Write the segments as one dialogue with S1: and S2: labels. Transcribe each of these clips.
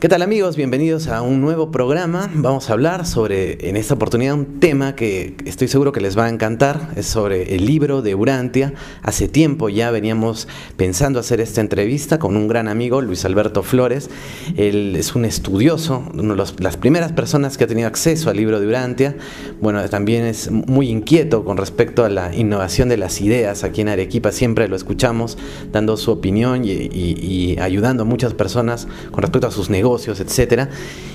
S1: ¿Qué tal amigos? Bienvenidos a un nuevo programa. Vamos a hablar sobre, en esta oportunidad, un tema que estoy seguro que les va a encantar. Es sobre el libro de Urantia. Hace tiempo ya veníamos pensando hacer esta entrevista con un gran amigo, Luis Alberto Flores. Él es un estudioso, una de las primeras personas que ha tenido acceso al libro de Urantia. Bueno, también es muy inquieto con respecto a la innovación de las ideas. Aquí en Arequipa siempre lo escuchamos dando su opinión y, y ayudando a muchas personas con respecto a sus negocios etcétera.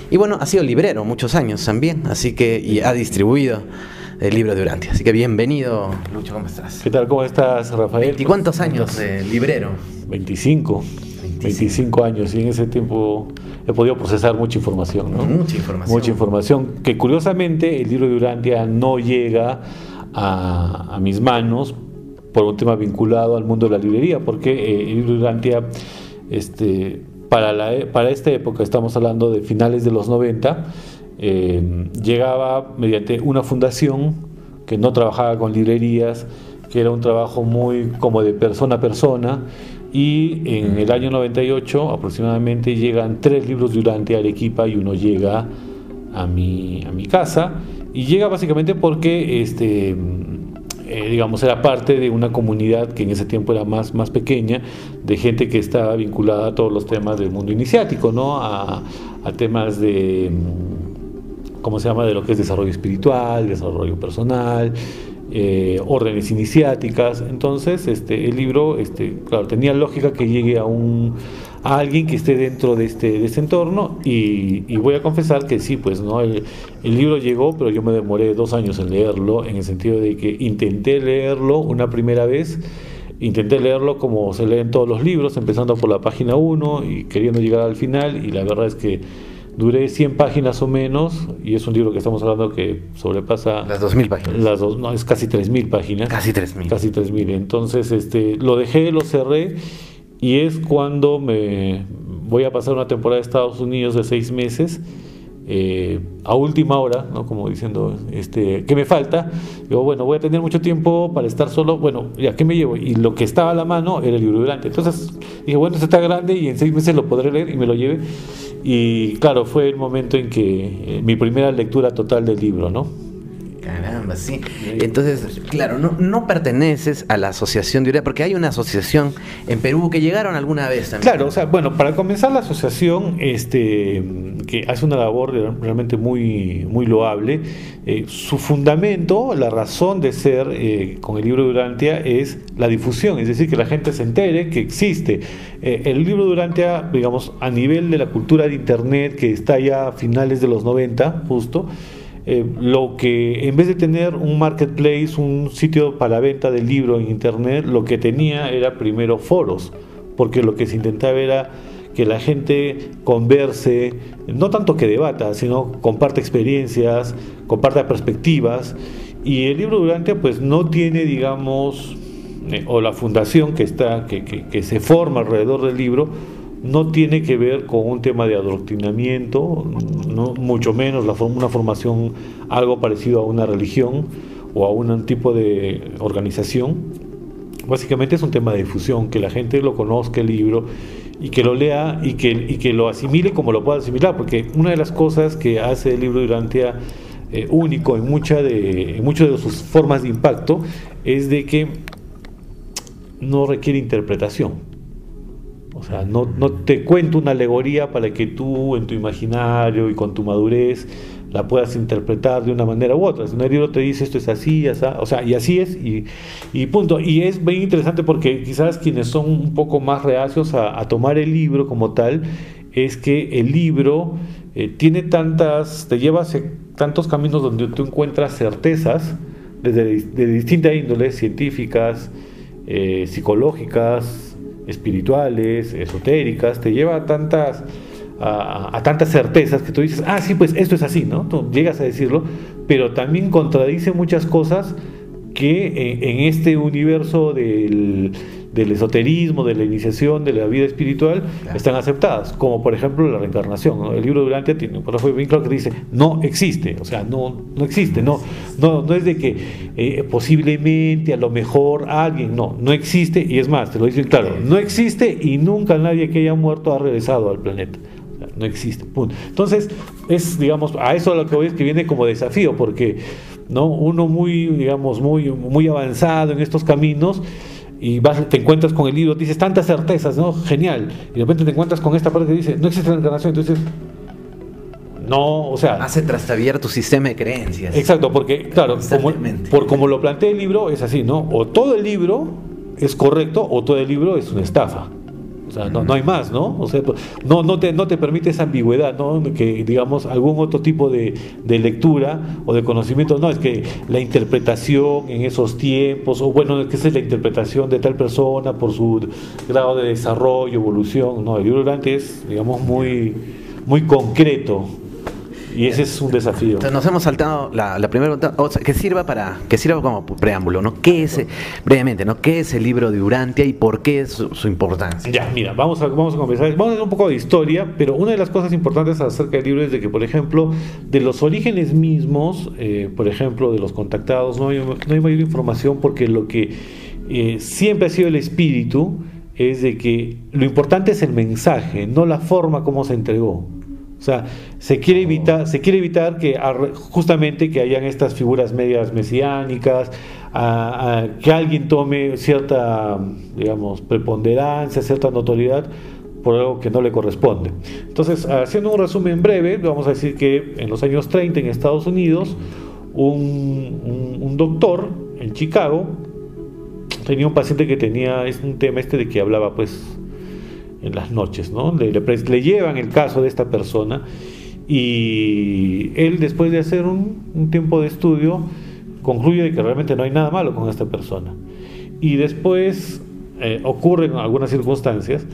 S1: Y bueno, ha sido librero muchos años también, así que y ha distribuido el libro de Urantia. Así que bienvenido, Lucho, ¿cómo estás?
S2: ¿Qué tal? ¿Cómo estás, Rafael?
S1: ¿Y cuántos años de librero?
S2: 25. 25. años y en ese tiempo he podido procesar mucha información, ¿no?
S1: Mucha información.
S2: Mucha información que curiosamente el libro de Urantia no llega a, a mis manos por un tema vinculado al mundo de la librería, porque eh, el libro de Urantia este, para, la, e, para esta época, estamos hablando de finales de los 90, eh, llegaba mediante una fundación que no trabajaba con librerías, que era un trabajo muy como de persona a persona, y en el año 98 aproximadamente llegan tres libros durante Arequipa y uno llega a mi, a mi casa, y llega básicamente porque este, eh, digamos, era parte de una comunidad que en ese tiempo era más, más pequeña, de gente que estaba vinculada a todos los temas del mundo iniciático, ¿no? A, temas de, mm, ¿cómo se llama?, de lo que es desarrollo espiritual, desarrollo personal, eh, órdenes iniciáticas. Entonces, este, el libro, este, claro, tenía lógica que llegue a un a alguien que esté dentro de este, de este entorno y, voy a confesar que sí, pues no, el, libro llegó, pero yo me demoré dos años en leerlo, en el sentido de que intenté leerlo una primera vez, intenté leerlo como se leen todos los libros, empezando por la página 1 y queriendo llegar al final y la verdad es que duré 100 páginas o menos y es un libro que estamos hablando que sobrepasa
S1: las 2000 páginas.
S2: Las dos, no, es casi 3000 páginas.
S1: Casi 3000.
S2: Casi 3000. Entonces, este lo dejé, lo cerré y es cuando me voy a pasar una temporada de Estados Unidos de seis meses. Eh, a última hora, ¿no? como diciendo, este, ¿qué me falta? Digo, bueno, voy a tener mucho tiempo para estar solo, bueno, ¿ya qué me llevo? Y lo que estaba a la mano era el libro durante. Entonces dije, bueno, esto está grande y en seis meses lo podré leer y me lo llevé. Y claro, fue el momento en que eh, mi primera lectura total del libro, ¿no?
S1: Sí. Entonces, claro, no, no perteneces a la asociación de urea, porque hay una asociación en Perú que llegaron alguna vez también.
S2: Claro, o sea, bueno, para comenzar la asociación, este, que hace una labor realmente muy, muy loable, eh, su fundamento, la razón de ser eh, con el libro Durantia es la difusión, es decir, que la gente se entere que existe. Eh, el libro Durantia, digamos, a nivel de la cultura de Internet, que está ya a finales de los 90, justo, eh, lo que en vez de tener un marketplace, un sitio para venta del libro en internet, lo que tenía era primero foros, porque lo que se intentaba era que la gente converse, no tanto que debata, sino comparte experiencias, comparte perspectivas, y el libro Durante pues no tiene, digamos, eh, o la fundación que está, que, que se forma alrededor del libro, no tiene que ver con un tema de adoctrinamiento, mucho menos la, una formación algo parecido a una religión o a un tipo de organización. Básicamente es un tema de difusión, que la gente lo conozca el libro y que lo lea y que, y que lo asimile como lo pueda asimilar, porque una de las cosas que hace el libro durante eh, único en, mucha de, en muchas de sus formas de impacto es de que no requiere interpretación o sea, no, no, te cuento una alegoría para que tú en tu imaginario y con tu madurez la puedas interpretar de una manera u otra. Si un libro te dice esto es así, o sea, y así es, y, punto. Y es bien interesante porque quizás quienes son un poco más reacios a, tomar el libro como tal, es que el libro eh, tiene tantas, te lleva tantos caminos donde tú encuentras certezas desde de distintas índoles, científicas, eh, psicológicas, espirituales, esotéricas, te lleva a tantas, a, tantas certezas que tú dices, ah, sí, pues esto es así, ¿no? Tú llegas a decirlo, pero también contradice muchas cosas que eh, en este universo del, del esoterismo, de la iniciación, de la vida espiritual, están aceptadas, como por ejemplo la reencarnación. El libro de Durante tiene un párrafo bien claro que dice, no existe, o sea, no, no existe, no, no, no es de que eh, posiblemente, a lo mejor alguien, no, no existe, y es más, te lo dice claro, no existe y nunca nadie que haya muerto ha regresado al planeta. no existe. Punto. Entonces, es, digamos, a eso lo que voy es que viene como desafío, porque ¿no? uno muy, digamos, muy, muy avanzado en estos caminos y vas, te encuentras con el libro, dices tantas certezas, ¿no? Genial. Y de repente te encuentras con esta parte que dice, no existe la encarnación, entonces no, o sea.
S1: Hace trastabillar tu sistema de creencias.
S2: Exacto, porque, claro, como, por como lo plantea el libro, es así, ¿no? O todo el libro es correcto o todo el libro es una estafa. Sea, no, no hay más, ¿no? O sea, no, no, te, no te permite esa ambigüedad, ¿no? Que, digamos, algún otro tipo de, de, lectura o de conocimiento, no, es que la interpretación en esos tiempos, o bueno, es que esa es la interpretación de tal persona por su grado de desarrollo, evolución, no, el libro durante es, digamos, muy, muy concreto, y ese es un desafío.
S1: Entonces nos hemos saltado la, primera pregunta, que sirva para que sirva como preámbulo, ¿no? ¿Qué es brevemente, ¿no? ¿Qué es el libro de Urantia y por qué es su, importancia?
S2: Ya, mira, vamos a vamos a comenzar, vamos a hacer un poco de historia, pero una de las cosas importantes acerca del libro es de que, por ejemplo, de los orígenes mismos, eh, por ejemplo, de los contactados, no hay, no hay mayor información porque lo que eh, siempre ha sido el espíritu es de que lo importante es el mensaje, no la forma como se entregó. O sea, se quiere evitar, se quiere evitar que justamente que hayan estas figuras medias mesiánicas, que alguien tome cierta, digamos, preponderancia, cierta notoriedad por algo que no le corresponde. Entonces, haciendo un resumen breve, vamos a decir que en los años 30 en Estados Unidos, un, un doctor en Chicago tenía un paciente que tenía es un tema este de que hablaba pues en las noches, ¿no? Le, le, llevan el caso de esta persona y él después de hacer un, tiempo de estudio concluye que realmente no hay nada malo con esta persona. Y después eh, ocurren algunas circunstancias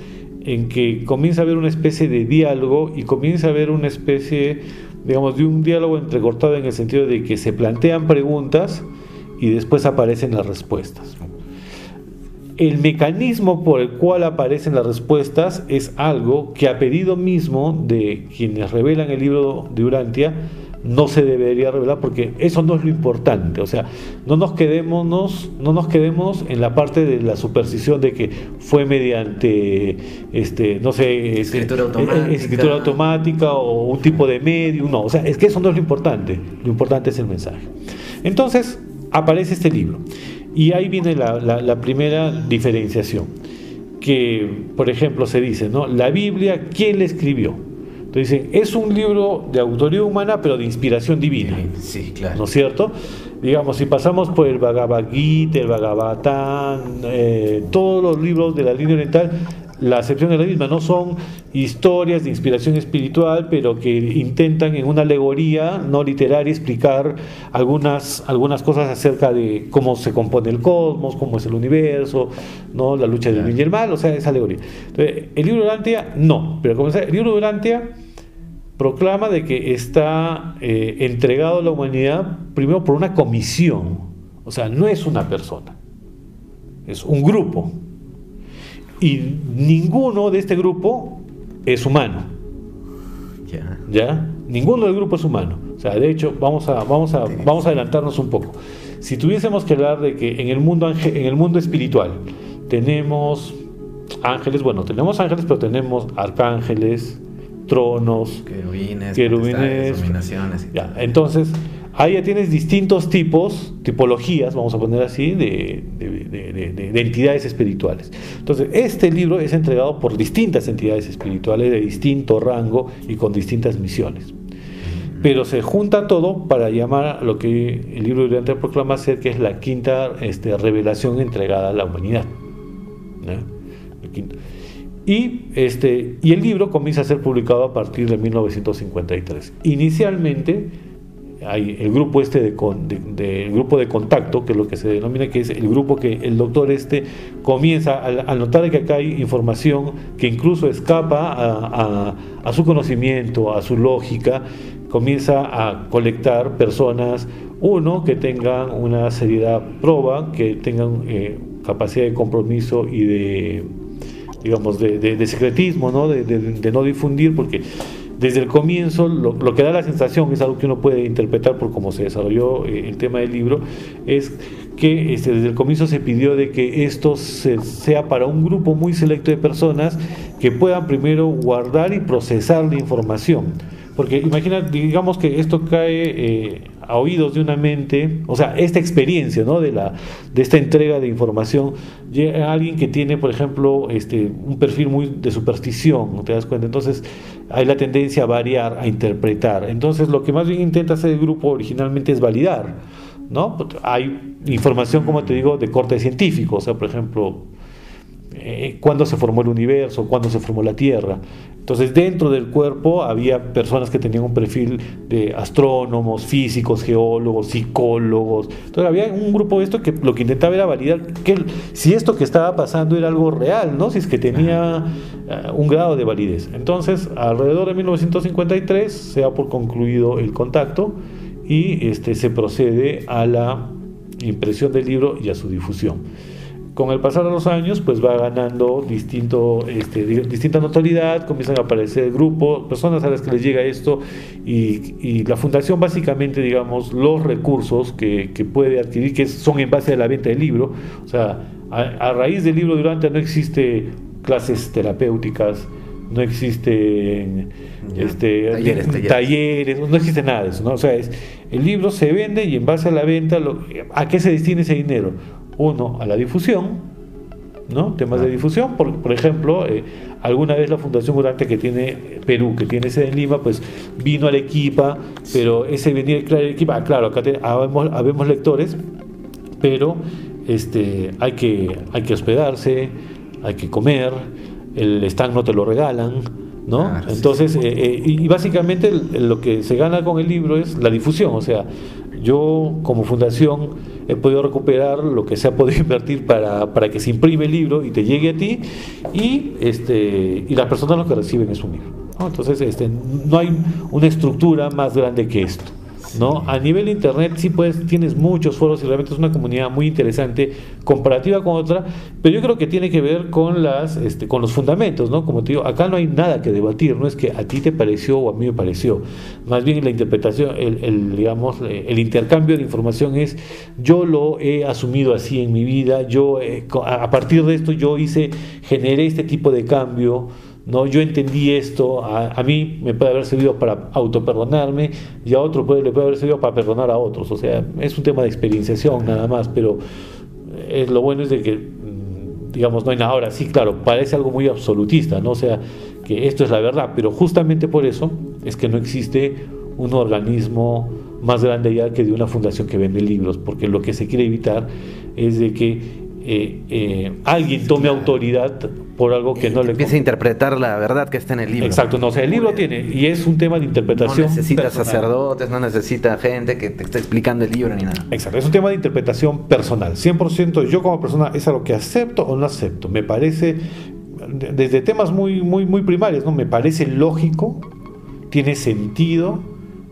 S2: en que comienza a haber una especie de diálogo y comienza a haber una especie, digamos, de un diálogo entrecortado en el sentido de que se plantean preguntas y después aparecen las respuestas el mecanismo por el cual aparecen las respuestas es algo que a pedido mismo de quienes revelan el libro de Urantia no se debería revelar porque eso no es lo importante, o sea, no nos quedemos, no nos quedemos en la parte de la superstición de que fue mediante este, no sé,
S1: este, escritura automática.
S2: escritura automática o un tipo de medio, no, o sea, es que eso no es lo importante, lo importante es el mensaje. Entonces, aparece este libro. Y ahí viene la, primera diferenciación, que por ejemplo se dice, ¿no? La Biblia, ¿quién la escribió? Entonces dicen, es un libro de autoría humana, pero de inspiración divina.
S1: Sí, claro.
S2: ¿No es cierto? Digamos, si pasamos por el Bhagavad Gita, el Bhagavatam, eh, todos los libros de la línea oriental, la acepción es la misma, no son historias de inspiración espiritual, pero que intentan en una alegoría no literaria explicar algunas, algunas cosas acerca de cómo se compone el cosmos, cómo es el universo, ¿no? la lucha del bien y el mal, o sea, esa alegoría. Entonces, el libro de Urantia, no, pero como el libro de Urantia proclama de que está eh, entregado a la humanidad primero por una comisión, o sea, no es una persona, es un grupo y ninguno de este grupo es humano. ¿Ya? Ninguno del grupo es humano. O sea, de hecho, vamos a, vamos a, vamos a adelantarnos un poco. Si tuviésemos que hablar de que en el mundo, en el mundo espiritual tenemos ángeles, bueno, tenemos ángeles, pero tenemos arcángeles, tronos,
S1: querubines,
S2: querubines Ya, entonces, Ahí ya tienes distintos tipos, tipologías, vamos a poner así, de, entidades espirituales. Entonces, este libro es entregado por distintas entidades espirituales de distinto rango y con distintas misiones. Pero se junta todo para llamar a lo que el libro de Dante proclama ser que es la quinta este, revelación entregada a la humanidad. Y, este, y el libro comienza a ser publicado a partir de 1953. Inicialmente, hay el grupo este de, grupo de contacto, que es lo que se denomina, que es el grupo que el doctor este comienza a, notar que acá hay información que incluso escapa a, su conocimiento, a su lógica, comienza a colectar personas, uno, que tengan una seriedad proba, que tengan eh, capacidad de compromiso y de digamos de, secretismo, ¿no? de no difundir, porque desde el comienzo, lo, que da la sensación, es algo que uno puede interpretar por cómo se desarrolló eh, el tema del libro, es que este, desde el comienzo se pidió de que esto sea para un grupo muy selecto de personas que puedan primero guardar y procesar la información. Porque imagina, digamos que esto cae eh, a oídos de una mente, o sea, esta experiencia ¿no? de, la, de esta entrega de información, llega a alguien que tiene, por ejemplo, este, un perfil muy de superstición, ¿te das cuenta? Entonces hay la tendencia a variar, a interpretar. Entonces lo que más bien intenta hacer el grupo originalmente es validar. ¿no? Hay información, como te digo, de corte científico, o sea, por ejemplo, eh, cuándo se formó el universo, cuándo se formó la Tierra. Entonces dentro del cuerpo había personas que tenían un perfil de astrónomos, físicos, geólogos, psicólogos. Entonces había un grupo de esto que lo que intentaba era validar que si esto que estaba pasando era algo real, ¿no? si es que tenía eh, un grado de validez. Entonces alrededor de 1953 se da por concluido el contacto y este, se procede a la impresión del libro y a su difusión con el pasar de los años, pues va ganando distinto, este, distinta notoriedad, comienzan a aparecer grupos, personas a las que les llega esto, y, la fundación básicamente, digamos, los recursos que, puede adquirir, que son en base a la venta del libro, o sea, a, raíz del libro Durante no existe clases terapéuticas, no existen este, talleres, no existe nada de eso, ¿no? O sea, es, el libro se vende y en base a la venta, ¿a qué se destina ese dinero? Uno, a la difusión, ¿no? Temas de difusión, por, por ejemplo, eh, alguna vez la Fundación Durante que tiene Perú, que tiene sede en Lima, pues vino a Arequipa, pero ese venir a Arequipa, ah, claro, acá habemos, lectores, pero este, hay, que, hay que hospedarse, hay que comer, el stand no te lo regalan, ¿no? Entonces, eh, eh, y básicamente lo que se gana con el libro es la difusión, o sea, yo como fundación he podido recuperar lo que se ha podido invertir para, para que se imprime el libro y te llegue a ti y, este, y las personas lo que reciben es un libro. Entonces, este, no hay una estructura más grande que esto. ¿No? A nivel de internet sí pues tienes muchos foros y realmente es una comunidad muy interesante comparativa con otra, pero yo creo que tiene que ver con las este, con los fundamentos, ¿no? Como te digo, acá no hay nada que debatir, no es que a ti te pareció o a mí me pareció. Más bien la interpretación, el, digamos, el intercambio de información es yo lo he asumido así en mi vida, yo eh, a partir de esto yo hice generé este tipo de cambio ¿no? Yo entendí esto, a, mí me puede haber servido para autoperdonarme y a otro puede, le puede haber servido para perdonar a otros. O sea, es un tema de experienciación nada más, pero es, eh, lo bueno es de que, mm, digamos, no hay nada. Ahora sí, claro, parece algo muy absolutista, ¿no? O sea, que esto es la verdad, pero justamente por eso es que no existe un organismo más grande ya que de una fundación que vende libros, porque lo que se quiere evitar es de que eh, eh, alguien tome autoridad por algo que no le
S1: empiece a interpretar la verdad que está en el libro.
S2: Exacto, no, o sea, el libro tiene y es un tema de interpretación.
S1: No necesita sacerdotes, no necesita gente que te esté explicando el libro ni nada.
S2: Exacto, es un tema de interpretación personal. 100% yo como persona es algo que acepto o no acepto. Me parece desde temas muy muy muy primarios, ¿no? Me parece lógico, tiene sentido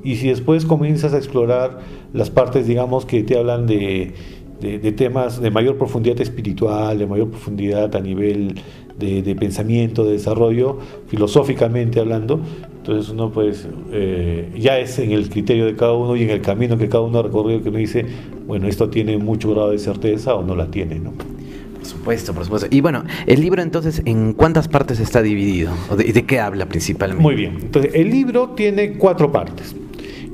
S2: y si después comienzas a explorar las partes digamos que te hablan de de, temas de mayor profundidad espiritual, de mayor profundidad a nivel de, pensamiento, de desarrollo, filosóficamente hablando. Entonces uno pues eh, ya es en el criterio de cada uno y en el camino que cada uno ha recorrido que uno dice, bueno, esto tiene mucho grado de certeza o no la tiene, ¿no?
S1: Por supuesto, por supuesto. Y bueno, el libro entonces, ¿en cuántas partes está dividido? ¿Y de, qué habla principalmente?
S2: Muy bien. Entonces, el libro tiene cuatro partes.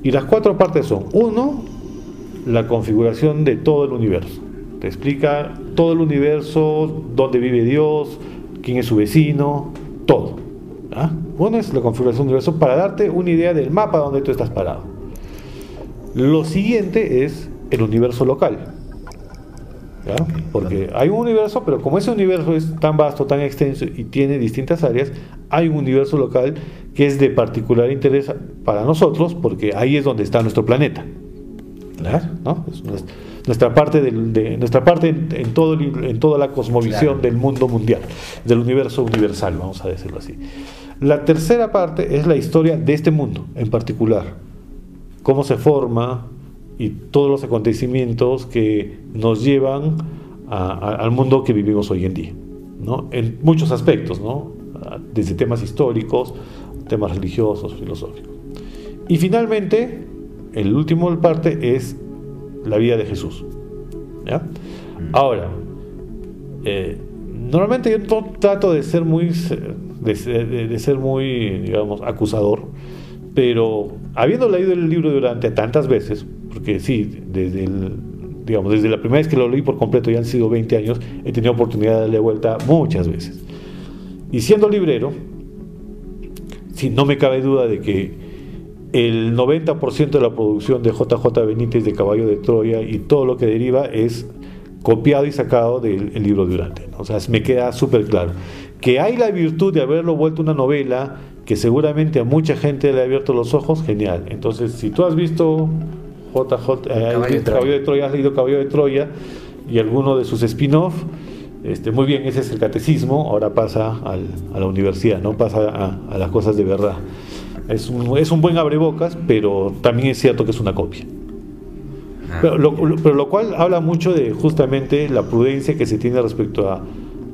S2: Y las cuatro partes son, uno, la configuración de todo el universo. Te explica todo el universo, dónde vive Dios, quién es su vecino, todo. ¿ah? Bueno, es la configuración del universo para darte una idea del mapa donde tú estás parado. Lo siguiente es el universo local. Porque hay un universo, pero como ese universo es tan vasto, tan extenso y tiene distintas áreas, hay un universo local que es de particular interés para nosotros, porque ahí es donde está nuestro planeta. ¿No? nuestra parte, de, nuestra parte en, todo, en toda la cosmovisión del mundo mundial, del universo universal, vamos a decirlo así. La tercera parte es la historia de este mundo en particular, cómo se forma y todos los acontecimientos que nos llevan al mundo que vivimos hoy en día, ¿no? en muchos aspectos, ¿no? desde temas históricos, temas religiosos, filosóficos. Y finalmente, el último parte es la vida de Jesús. ¿ya? Mm. Ahora, eh, normalmente yo trato de ser muy de, ser muy, digamos, acusador, pero habiendo leído el libro durante tantas veces, porque sí, desde digamos, desde la primera vez que lo leí por completo, ya han sido 20 años, he tenido oportunidad de darle vuelta muchas veces. Y siendo librero, sí, no me cabe duda de que el 90% de la producción de JJ Benítez de Caballo de Troya y todo lo que deriva es copiado y sacado del libro de Durante. O sea, me queda súper claro. Que hay la virtud de haberlo vuelto una novela que seguramente a mucha gente le ha abierto los ojos, genial. Entonces, si tú has visto JJ, eh, Caballo, de Troya, has leído Caballo de Troya y alguno de sus spin-off, este, muy bien, ese es el catecismo, ahora pasa a la universidad, no pasa a, las cosas de verdad. Es un, es un buen abrebocas, pero también es cierto que es una copia. Ah, pero lo, pero lo, cual habla mucho de justamente la prudencia que se tiene respecto a,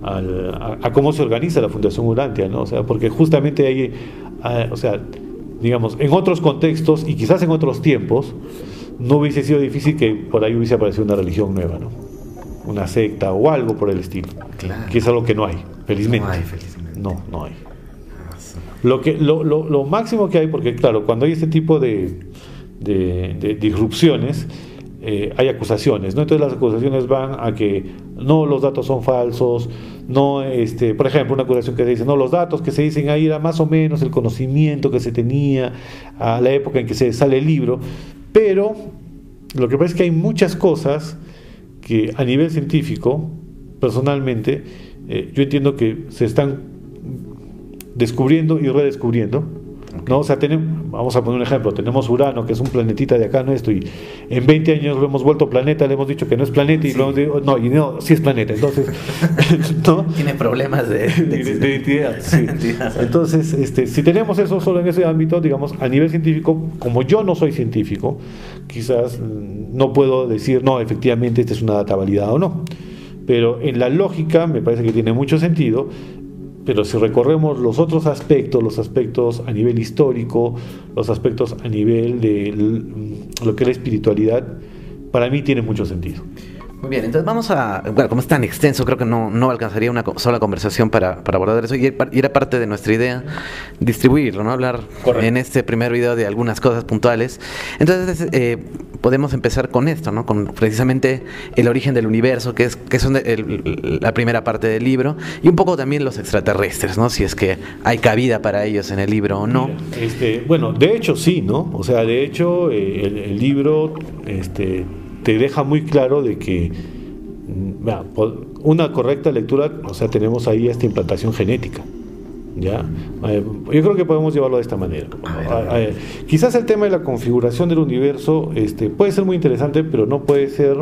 S2: a, cómo se organiza la Fundación Urantia, ¿no? O sea, porque justamente hay, o sea, digamos, en otros contextos y quizás en otros tiempos, no hubiese sido difícil que por ahí hubiese aparecido una religión nueva, ¿no? Una secta o algo por el estilo. Que es algo que no hay, felizmente. No hay, felizmente. No, no hay. Lo, que, lo, lo, lo, máximo que hay, porque claro, cuando hay este tipo de, de, disrupciones, eh, hay acusaciones, ¿no? Entonces las acusaciones van a que no los datos son falsos, no, este, por ejemplo, una acusación que dice, no, los datos que se dicen ahí era más o menos el conocimiento que se tenía a la época en que se sale el libro, pero lo que pasa es que hay muchas cosas que a nivel científico, personalmente, eh, yo entiendo que se están descubriendo y redescubriendo, ¿no? O sea, tenemos, vamos a poner un ejemplo, tenemos Urano, que es un planetita de acá nuestro, y en 20 años lo hemos vuelto planeta, le hemos dicho que no es planeta, y lo hemos no, y no, sí es planeta, entonces,
S1: ¿no? Tiene problemas de,
S2: identidad. Entonces, este, si tenemos eso solo en ese ámbito, digamos, a nivel científico, como yo no soy científico, quizás no puedo decir, no, efectivamente, esta es una data validada o no. Pero en la lógica me parece que tiene mucho sentido pero si recorremos los otros aspectos, los aspectos a nivel histórico, los aspectos a nivel de lo que es la espiritualidad, para mí tiene mucho sentido.
S1: Muy bien, entonces vamos a, bueno, como es tan extenso, creo que no, no alcanzaría una sola conversación para, para abordar eso y, era parte de nuestra idea distribuirlo, ¿no? Hablar en este primer video de algunas cosas puntuales. Entonces eh, podemos empezar con esto, ¿no? Con precisamente el origen del universo, que es, que son la primera parte del libro, y un poco también los extraterrestres, ¿no? Si es que hay cabida para ellos en el libro o no.
S2: este, bueno, de hecho sí, ¿no? O sea, de hecho eh, el, el libro, este te deja muy claro de que mm, una correcta lectura, o sea, tenemos ahí esta implantación genética. ¿ya? Eh, yo creo que podemos llevarlo de esta manera. quizás el tema de la configuración del universo este, puede ser muy interesante, pero no puede ser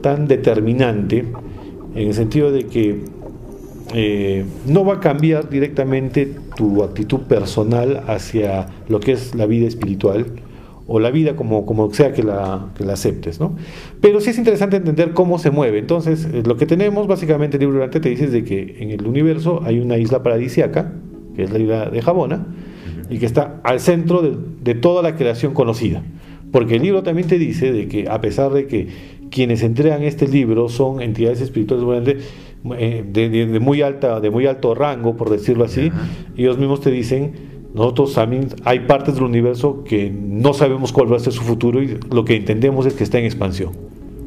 S2: tan determinante en el sentido de que eh, no va a cambiar directamente tu actitud personal hacia lo que es la vida espiritual o la vida como, como sea que la, que la aceptes. ¿no? Pero sí es interesante entender cómo se mueve. Entonces, eh, lo que tenemos básicamente el libro durante te dice de que en el universo hay una isla paradisiaca, que es la isla de Jabona, y que está al centro de, de, toda la creación conocida. Porque el libro también te dice de que a pesar de que quienes entregan este libro son entidades espirituales eh, de, de, muy alta, de muy alto rango, por decirlo así, ellos mismos te dicen nosotros también hay partes del universo que no sabemos cuál va a ser su futuro y lo que entendemos es que está en expansión.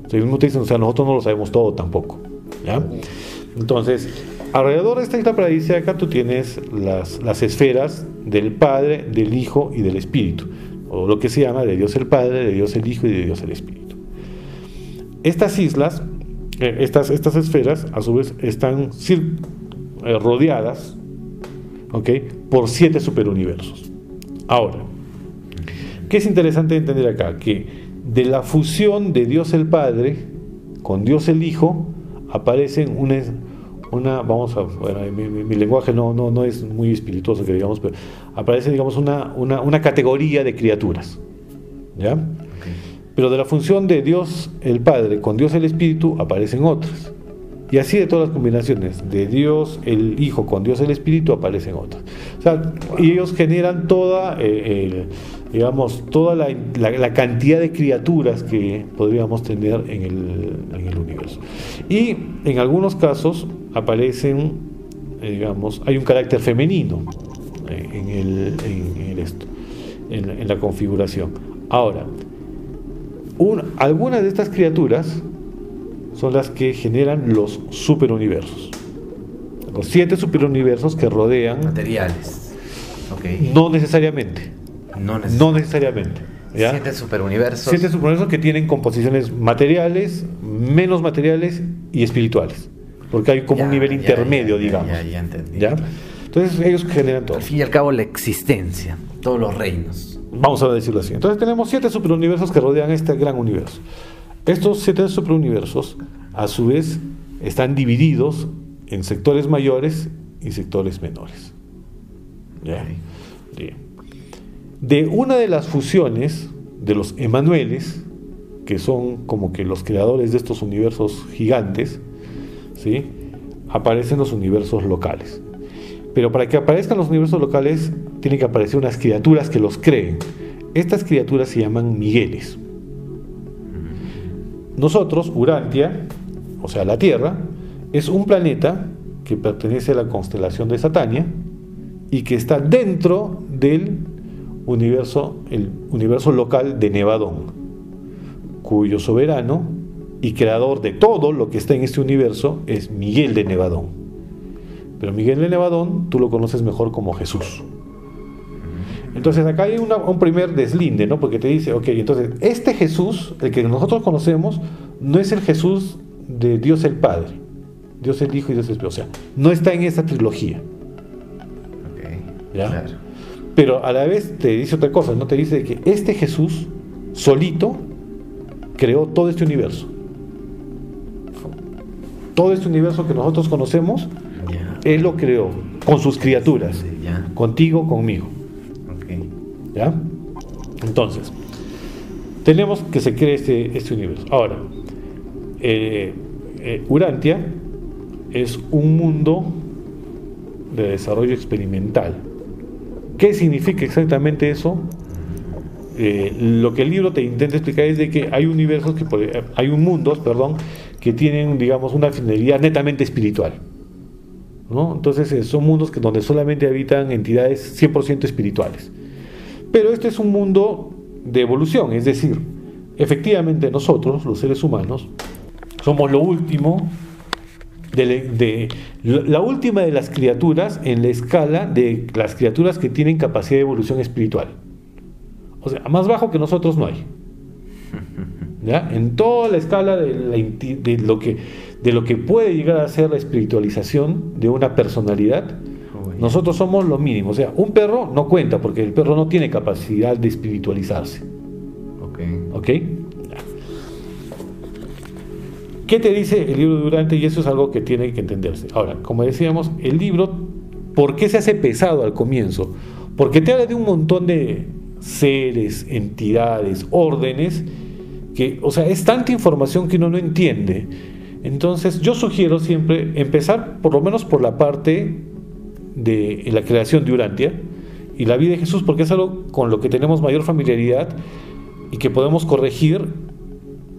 S2: Sea, mismo te dicen, o sea, nosotros no lo sabemos todo tampoco. ¿ya? Entonces, alrededor de esta isla paradisíaca tú tienes las, las esferas del Padre, del Hijo y del Espíritu, o lo que se llama de Dios el Padre, de Dios el Hijo y de Dios el Espíritu. Estas islas, eh, estas, estas esferas, a su vez, están eh, por siete superuniversos. Ahora, ¿qué es interesante entender acá? Que de la fusión de Dios el Padre con Dios el Hijo aparecen una, una vamos a, bueno, mi, lenguaje no, no, no, es muy espirituoso que digamos, pero aparece digamos una, una, una categoría de criaturas, ¿ya? Pero de la función de Dios el Padre con Dios el Espíritu aparecen otras. Y así de todas las combinaciones, de Dios el Hijo con Dios el Espíritu aparecen otras. O sea, ellos generan toda, eh, digamos, toda la, cantidad de criaturas que podríamos tener en el, universo. Y en algunos casos aparecen digamos, hay un carácter femenino eh, en, el, en, esto, en, la configuración. Ahora, algunas de estas criaturas son las que generan los superuniversos. Los siete superuniversos que rodean.
S1: Materiales.
S2: No necesariamente.
S1: No necesariamente.
S2: No necesariamente.
S1: Siete superuniversos.
S2: Siete superuniversos que tienen composiciones materiales, menos materiales y espirituales. Porque hay como un nivel intermedio, digamos. Ya, ya entendí. Entonces ellos generan todo.
S1: Al fin y al cabo, la existencia, todos los reinos.
S2: Vamos a decirlo así. Entonces tenemos siete superuniversos que rodean este gran universo. Estos siete superuniversos, a su vez, están divididos en sectores mayores y sectores menores. ¿Ya? De una de las fusiones de los Emanueles, que son como que los creadores de estos universos gigantes, ¿sí? aparecen los universos locales. Pero para que aparezcan los universos locales, tienen que aparecer unas criaturas que los creen. Estas criaturas se llaman Migueles. Nosotros, Urantia, o sea, la Tierra, es un planeta que pertenece a la constelación de Satania y que está dentro del universo, el universo local de Nevadón, cuyo soberano y creador de todo lo que está en este universo es Miguel de Nevadón. Pero Miguel de Nevadón tú lo conoces mejor como Jesús. Entonces acá hay un primer deslinde, ¿no? Porque te dice, ok, entonces este Jesús, el que nosotros conocemos, no es el Jesús de Dios el Padre, Dios el Hijo y Dios el Espíritu. O sea, no está en esa trilogía. ¿Ya? Claro. Pero a la vez te dice otra cosa, ¿no? Te dice que este Jesús solito creó todo este universo. Todo este universo que nosotros conocemos, Él lo creó con sus criaturas, contigo, conmigo. ¿Ya? Entonces, tenemos que se cree este, este universo. Ahora, eh, eh, Urantia es un mundo de desarrollo experimental ¿Qué significa exactamente eso? Eh, lo que el libro te intenta explicar es de que hay universos que hay un mundos, perdón, que tienen, digamos, una finalidad netamente espiritual. ¿no? Entonces son mundos que, donde solamente habitan entidades 100% espirituales. Pero este es un mundo de evolución, es decir, efectivamente nosotros, los seres humanos, somos lo último de, la última de las criaturas en la escala de las criaturas que tienen capacidad de evolución espiritual. O sea, más bajo que nosotros no hay. ¿Ya? En toda la escala de, lo que, de lo que puede llegar a ser la espiritualización de una personalidad, nosotros somos lo mínimo. O sea, un perro no cuenta porque el perro no tiene capacidad de espiritualizarse. ¿Ok? ¿Ok? ¿Qué te dice el libro de Durante? Y eso es algo que tiene que entenderse. Ahora, como decíamos, el libro, ¿por qué se hace pesado al comienzo? Porque te habla de un montón de seres, entidades, órdenes, que, o sea, es tanta información que uno no entiende. Entonces, yo sugiero siempre empezar por lo menos por la parte de la creación de Urantia y la vida de Jesús, porque es algo con lo que tenemos mayor familiaridad y que podemos corregir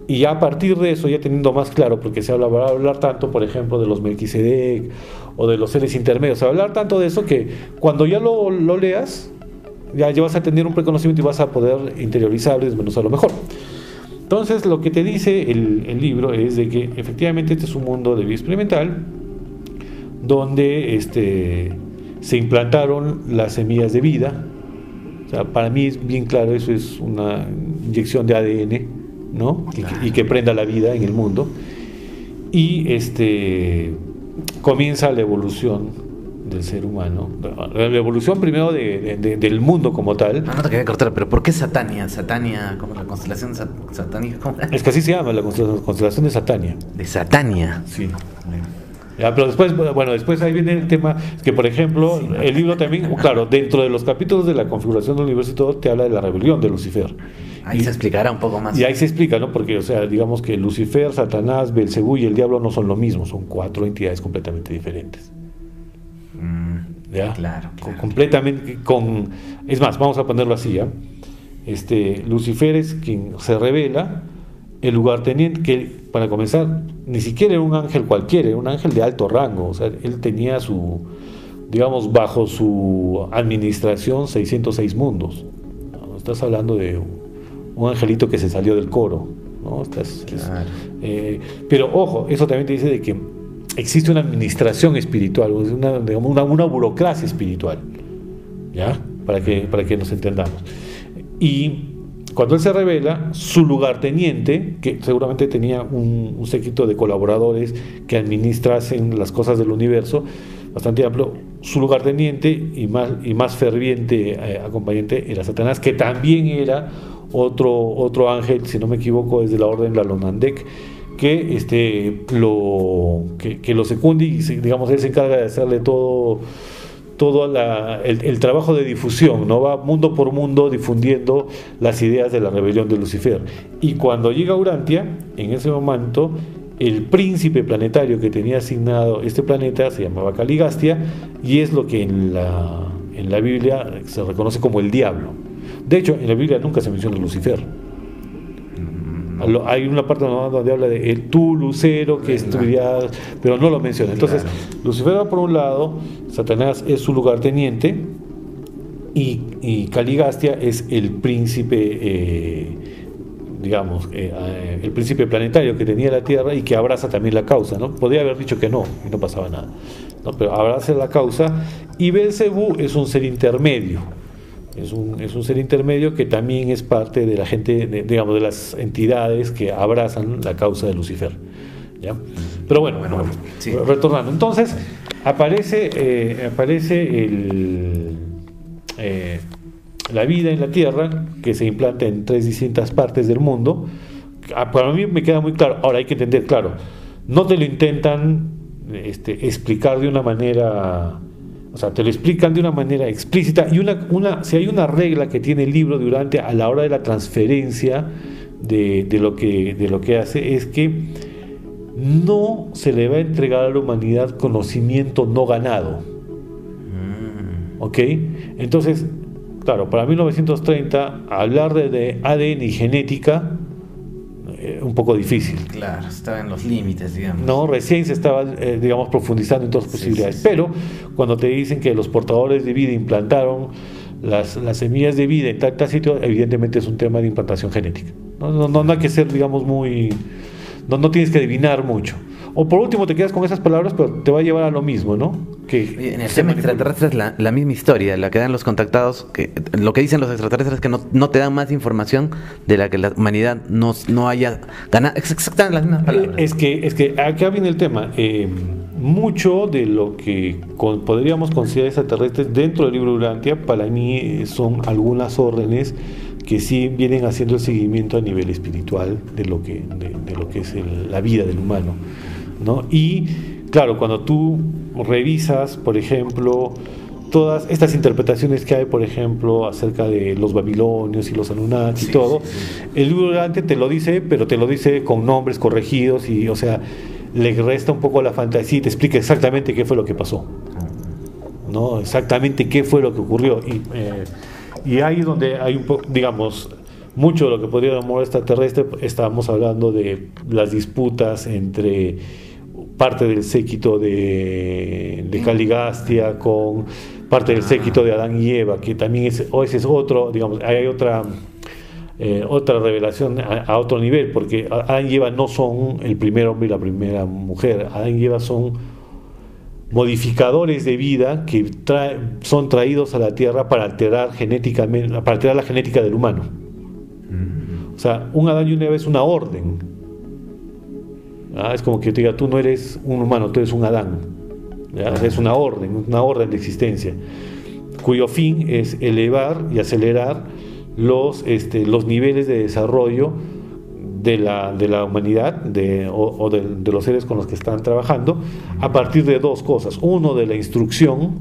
S2: y ya a partir de eso, ya teniendo más claro, porque se habla, va a hablar tanto, por ejemplo, de los Melquisedec o de los seres intermedios, se va hablar tanto de eso que cuando ya lo, leas, ya, ya, vas a tener un preconocimiento y vas a poder interiorizarlo y desmenuzarlo mejor. Entonces, lo que te dice el, el, libro es de que efectivamente este es un mundo de vida experimental donde este, se implantaron las semillas de vida. O sea, para mí es bien claro, eso es una inyección de ADN ¿no? Y, que, prenda la vida en el mundo. Y este comienza la evolución del ser humano. La evolución primero del mundo como tal.
S1: No, no te quería cortar, pero ¿por qué Satania? Satania, como la constelación satánica.
S2: Es que así se llama, la constelación de Satania.
S1: De Satania.
S2: Sí. Pero después, bueno, después ahí viene el tema que, por ejemplo, el libro también, claro, dentro de los capítulos de la configuración del universo y todo, te habla de la rebelión de Lucifer.
S1: Ahí se explicará un poco más.
S2: Y ahí se explica, ¿no? Porque, o sea, digamos que Lucifer, Satanás, Belcebú y el diablo no son lo mismo, son cuatro entidades completamente diferentes. Mm, ¿Ya? Claro, completamente con. Es más, vamos a ponerlo así, ¿ya? Este, Lucifer es quien se revela, el lugarteniente, que para comenzar, ni siquiera era un ángel cualquiera, era un ángel de alto rango. O sea, él tenía su, digamos, bajo su administración 606 mundos. Estás hablando de un angelito que se salió del coro. ¿no? Eh, pero ojo, eso también te dice de que existe una administración espiritual, una, una, una burocracia espiritual. ¿Ya? Para que, para que nos entendamos. Y cuando él se revela, su lugarteniente, que seguramente tenía un, séquito de colaboradores que administrasen las cosas del universo, bastante amplio, su lugarteniente y más, y más ferviente eh, acompañante era Satanás, que también era otro, otro ángel, si no me equivoco, es de la orden Lalonandek, que, este, lo, que, que lo secunde y digamos, él se encarga de hacerle todo todo el, trabajo de difusión, ¿no? Va mundo por mundo difundiendo las ideas de la rebelión de Lucifer. Y cuando llega Urantia, en ese momento, el príncipe planetario que tenía asignado este planeta se llamaba Caligastia y es lo que en la, en la Biblia se reconoce como el diablo. De hecho, en la Biblia nunca se menciona Lucifer. Hay una parte donde habla de el tú, lucero, que estudia, pero no lo menciona. Entonces, Lucifer va por un lado, Satanás es su lugarteniente y, Caligastia es el príncipe, eh, digamos, eh, eh, el príncipe planetario que tenía la Tierra y que abraza también la causa. ¿no? Podría haber dicho que no y no pasaba nada. ¿no? Pero abraza la causa y Belcebú es un ser intermedio es un, es un, ser intermedio que también es parte de la gente, digamos, de las entidades que abrazan la causa de Lucifer. ¿ya? Pero bueno, bueno, retornando. Entonces, aparece, eh, aparece el, eh, la vida en la Tierra, que se implanta en tres distintas partes del mundo. Ah, para mí me queda muy claro. Ahora hay que entender, claro, no te lo intentan este, explicar de una manera o sea, te lo explican de una manera explícita y una, una, si hay una regla que tiene el libro durante a la hora de la transferencia de, lo que, de lo que hace es que no se le va a entregar a la humanidad conocimiento no ganado. Mm. ¿Ok? Entonces, claro, para 1930 hablar de, de ADN y genética eh, un poco difícil.
S1: Claro, estaba en los límites, digamos.
S2: No, recién se estaba, eh, digamos, profundizando en todas las posibilidades. Pero cuando te dicen que los portadores de vida implantaron las, las semillas de vida en tal, sitio, evidentemente es un tema de implantación genética. No, no, no, no hay que ser, digamos, muy... No, no tienes que adivinar mucho. O por último te quedas con esas palabras, pero te va a llevar a lo mismo, ¿no?
S1: Que en el tema extraterrestre es la, misma historia, la que dan los contactados, que lo que dicen los extraterrestres es que no, te dan más información de la que la humanidad no, no haya ganado. Exactamente las mismas palabras.
S2: Es que, es que acá viene el tema. Eh, mucho de lo que podríamos considerar extraterrestres dentro del libro de Urantia, para mí son algunas órdenes que sí vienen haciendo el seguimiento a nivel espiritual de lo que, de, lo que es la vida del humano. Y claro, cuando tú revisas, por ejemplo, todas estas interpretaciones que hay, por ejemplo, acerca de los babilonios y los Anunnaki y todo, el libro de te lo dice, pero te lo dice con nombres corregidos y, o sea, le resta un poco la fantasía y te explica exactamente qué fue lo que pasó. ¿no? Exactamente qué fue lo que ocurrió. Y, eh, y ahí donde hay un poco, digamos, mucho de lo que podría llamar extraterrestre, estábamos hablando de las disputas entre parte del séquito de, de Caligastia con parte del séquito de Adán y Eva, que también es, o ese es otro, digamos, hay otra, eh, otra revelación a, otro nivel, porque Adán y Eva no son el primer hombre y la primera mujer, Adán y Eva son modificadores de vida que son traídos a la Tierra para alterar genéticamente, para alterar la genética del humano. O sea, un Adán y una Eva es una orden, Ah, es como que yo te diga, tú no eres un humano, tú eres un Adán. Es una orden, una orden de existencia, cuyo fin es elevar y acelerar los, este, los niveles de desarrollo de la, de la humanidad de, o, de, los seres con los que están trabajando a partir de dos cosas. Uno, de la instrucción,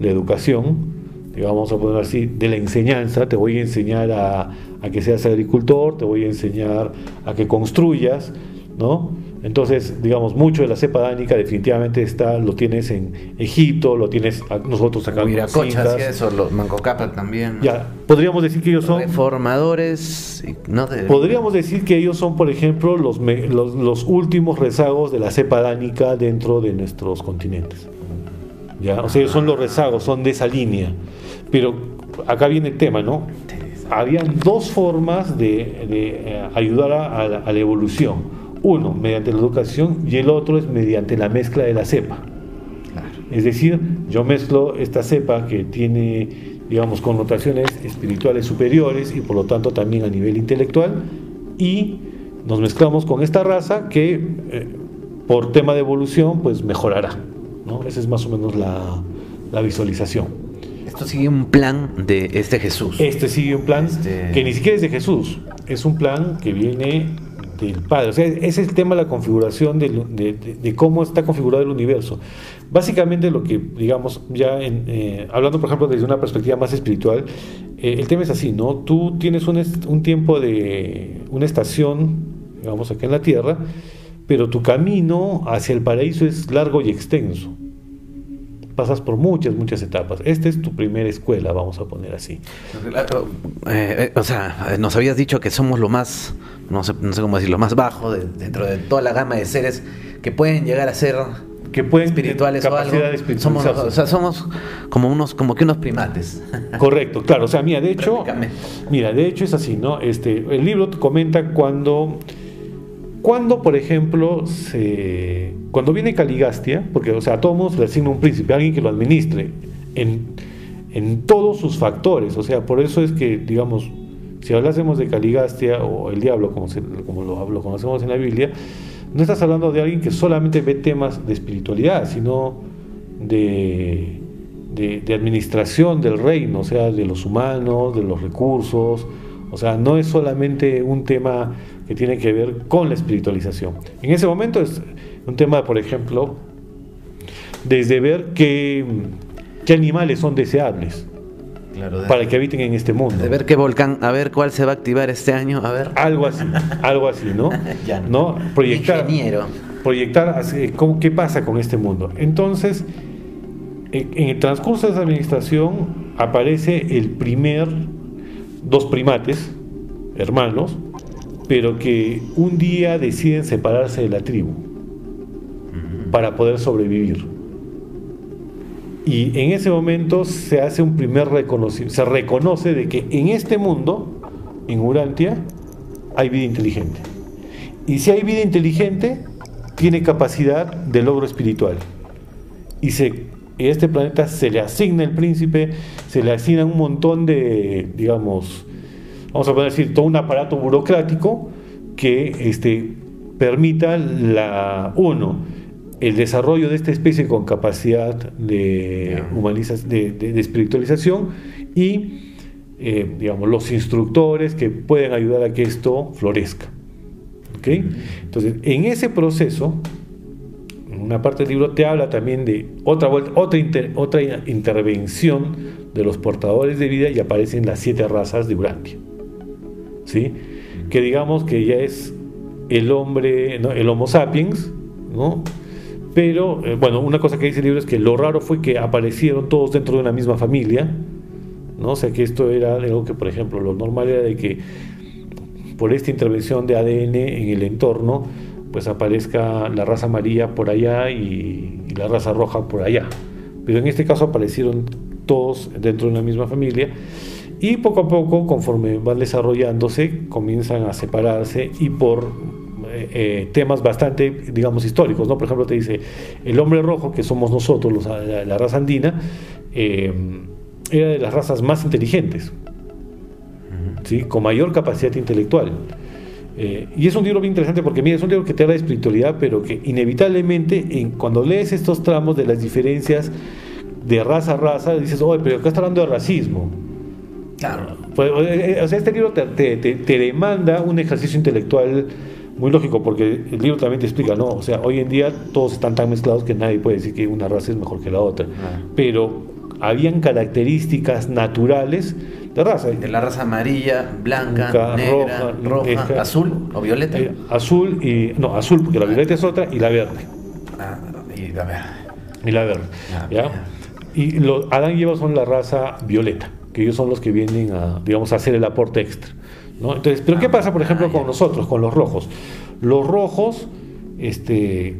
S2: la educación, vamos a poner así, de la enseñanza, te voy a enseñar a, a, que seas agricultor, te voy a enseñar a que construyas, ¿no? Entonces, digamos, mucho de la cepa dánica definitivamente está, lo tienes en Egipto, lo tienes nosotros acá
S1: en eso, los Manco también.
S2: Ya, podríamos decir que ellos son...
S1: Reformadores, no
S2: Podríamos decir que ellos son, por ejemplo, los, los, los últimos rezagos de la cepa dánica dentro de nuestros continentes. ¿Ya? O sea, ellos son los rezagos, son de esa línea. Pero acá viene el tema, ¿no? Habían dos formas de, eh, ayudar a, la, evolución. Uno, mediante la educación y el otro es mediante la mezcla de la cepa. Es decir, yo mezclo esta cepa que tiene, digamos, connotaciones espirituales superiores y por lo tanto también a nivel intelectual y nos mezclamos con esta raza que eh, por tema de evolución pues mejorará. ¿no? Esa es más o menos la, la visualización.
S1: Esto sigue un plan de este Jesús.
S2: Este sigue un plan este que ni siquiera es de Jesús, es un plan que viene del Padre. O sea, ese es el tema de la configuración de, cómo está configurado el universo. Básicamente lo que, digamos, ya en, eh, hablando, por ejemplo, desde una perspectiva más espiritual, eh, el tema es así, ¿no? Tú tienes un, un tiempo de una estación, digamos, acá en la Tierra, pero tu camino hacia el paraíso es largo y extenso pasas por muchas, muchas etapas. Esta es tu primera escuela, vamos a poner así.
S1: Eh, o sea, nos habías dicho que somos lo más, no sé, no sé cómo decir, lo más bajo dentro de toda la gama de seres que pueden llegar a ser
S2: que pueden
S1: espirituales o algo. Somos, o sea, somos como unos, como que unos primates.
S2: Correcto, claro. O sea, mira, de hecho, mira, de hecho es así, ¿no? Este, el libro comenta cuando cuando, por ejemplo, se, cuando viene Caligastia, porque o sea, a todos le asigna un príncipe, alguien que lo administre en, en todos sus factores, o sea, por eso es que, digamos, si hablásemos de Caligastia o el diablo, como, como lo, lo, conocemos en la Biblia, no estás hablando de alguien que solamente ve temas de espiritualidad, sino de, de, de, administración del reino, o sea, de los humanos, de los recursos, o sea, no es solamente un tema que tiene que ver con la espiritualización. En ese momento es un tema, por ejemplo, desde ver qué, qué animales son deseables. para que habiten en este mundo.
S1: De ver qué volcán, a ver cuál se va a activar este año, a ver.
S2: Algo así, algo así, ¿no? no. Proyectar,
S1: Ingeniero.
S2: proyectar ¿cómo, qué pasa con este mundo. Entonces, en el transcurso de esa administración aparece el primer, dos primates, hermanos, pero que un día deciden separarse de la tribu para poder sobrevivir. Y en ese momento se hace un primer reconocimiento, se reconoce de que en este mundo, en Urantia, hay vida inteligente. Y si hay vida inteligente, tiene capacidad de logro espiritual. Y se, en este planeta se le asigna el príncipe, se le asigna un montón de, digamos, vamos a poder decir, todo un aparato burocrático que este, permita la, uno, el desarrollo de esta especie con capacidad de, de, espiritualización y, eh, digamos, los instructores que pueden ayudar a que esto florezca. ¿Okay? Entonces, en ese proceso, una parte del libro te habla también de otra, otra, otra intervención de los portadores de vida y aparecen las siete razas de Urantia. ¿Sí? que digamos que ya es el hombre, el Homo sapiens, ¿no? Pero, eh, bueno, una cosa que dice el libro es que lo raro fue que aparecieron todos dentro de una misma familia, ¿no? O sea que esto era algo que, por ejemplo, lo normal era de que por esta intervención de ADN en el entorno, pues aparezca la raza amarilla por allá y, y la raza roja por allá. Pero en este caso aparecieron todos dentro de una misma familia y poco a poco, conforme van desarrollándose, comienzan a separarse y por eh, eh, temas bastante, digamos, históricos. ¿no? Por ejemplo, te dice, el hombre rojo, que somos nosotros, la, raza andina, eh, era de las razas más inteligentes, ¿sí? con mayor capacidad intelectual. y es un libro bien interesante porque, mira, es un libro que te habla de espiritualidad, pero que inevitablemente, en, cuando lees estos tramos de las diferencias de raza a raza, dices, oye, pero acá está hablando de racismo. Claro. Pues, eh, o sea, este libro te, demanda un ejercicio intelectual muy lógico, porque el libro también te explica, ¿no? O sea, hoy en día todos están tan mezclados que nadie puede decir que una raza es mejor que la otra. Pero habían características naturales de raza.
S1: De la raza amarilla, blanca, negra, roja, azul o violeta. Eh,
S2: azul y. No, azul, porque la violeta es otra, y la verde.
S1: Ah, y la verde.
S2: Y la verde. ¿ya? Y los, Adán y Eva son la raza violeta, que ellos son los que vienen a, digamos, a hacer el aporte extra. ¿no? Entonces, pero ¿qué ah, pasa, por ejemplo, con nosotros, con los rojos? Los rojos, este,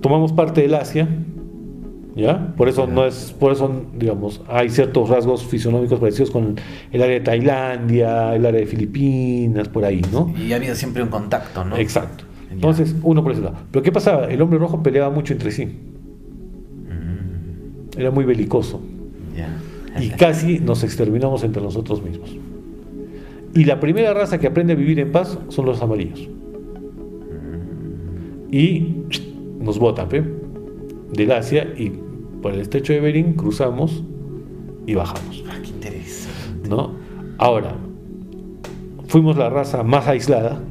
S2: tomamos parte del Asia, ¿ya? Por eso no es, por eso, digamos, hay ciertos rasgos fisionómicos parecidos con el área de Tailandia, el área de Filipinas, por ahí, ¿no?
S1: Y ha habido siempre un contacto, ¿no?
S2: Exacto. Entonces, uno por ese lado. Pero ¿qué pasaba? El hombre rojo peleaba mucho entre sí. Mm. Era muy belicoso. Y casi nos exterminamos entre nosotros mismos. Y la primera raza que aprende a vivir en paz son los amarillos. Mm. Y nos botan, ¿ve? Del Asia y por el estrecho de Bering cruzamos y bajamos.
S1: Ah, qué interesante.
S2: ¿No? Ahora, fuimos la raza más aislada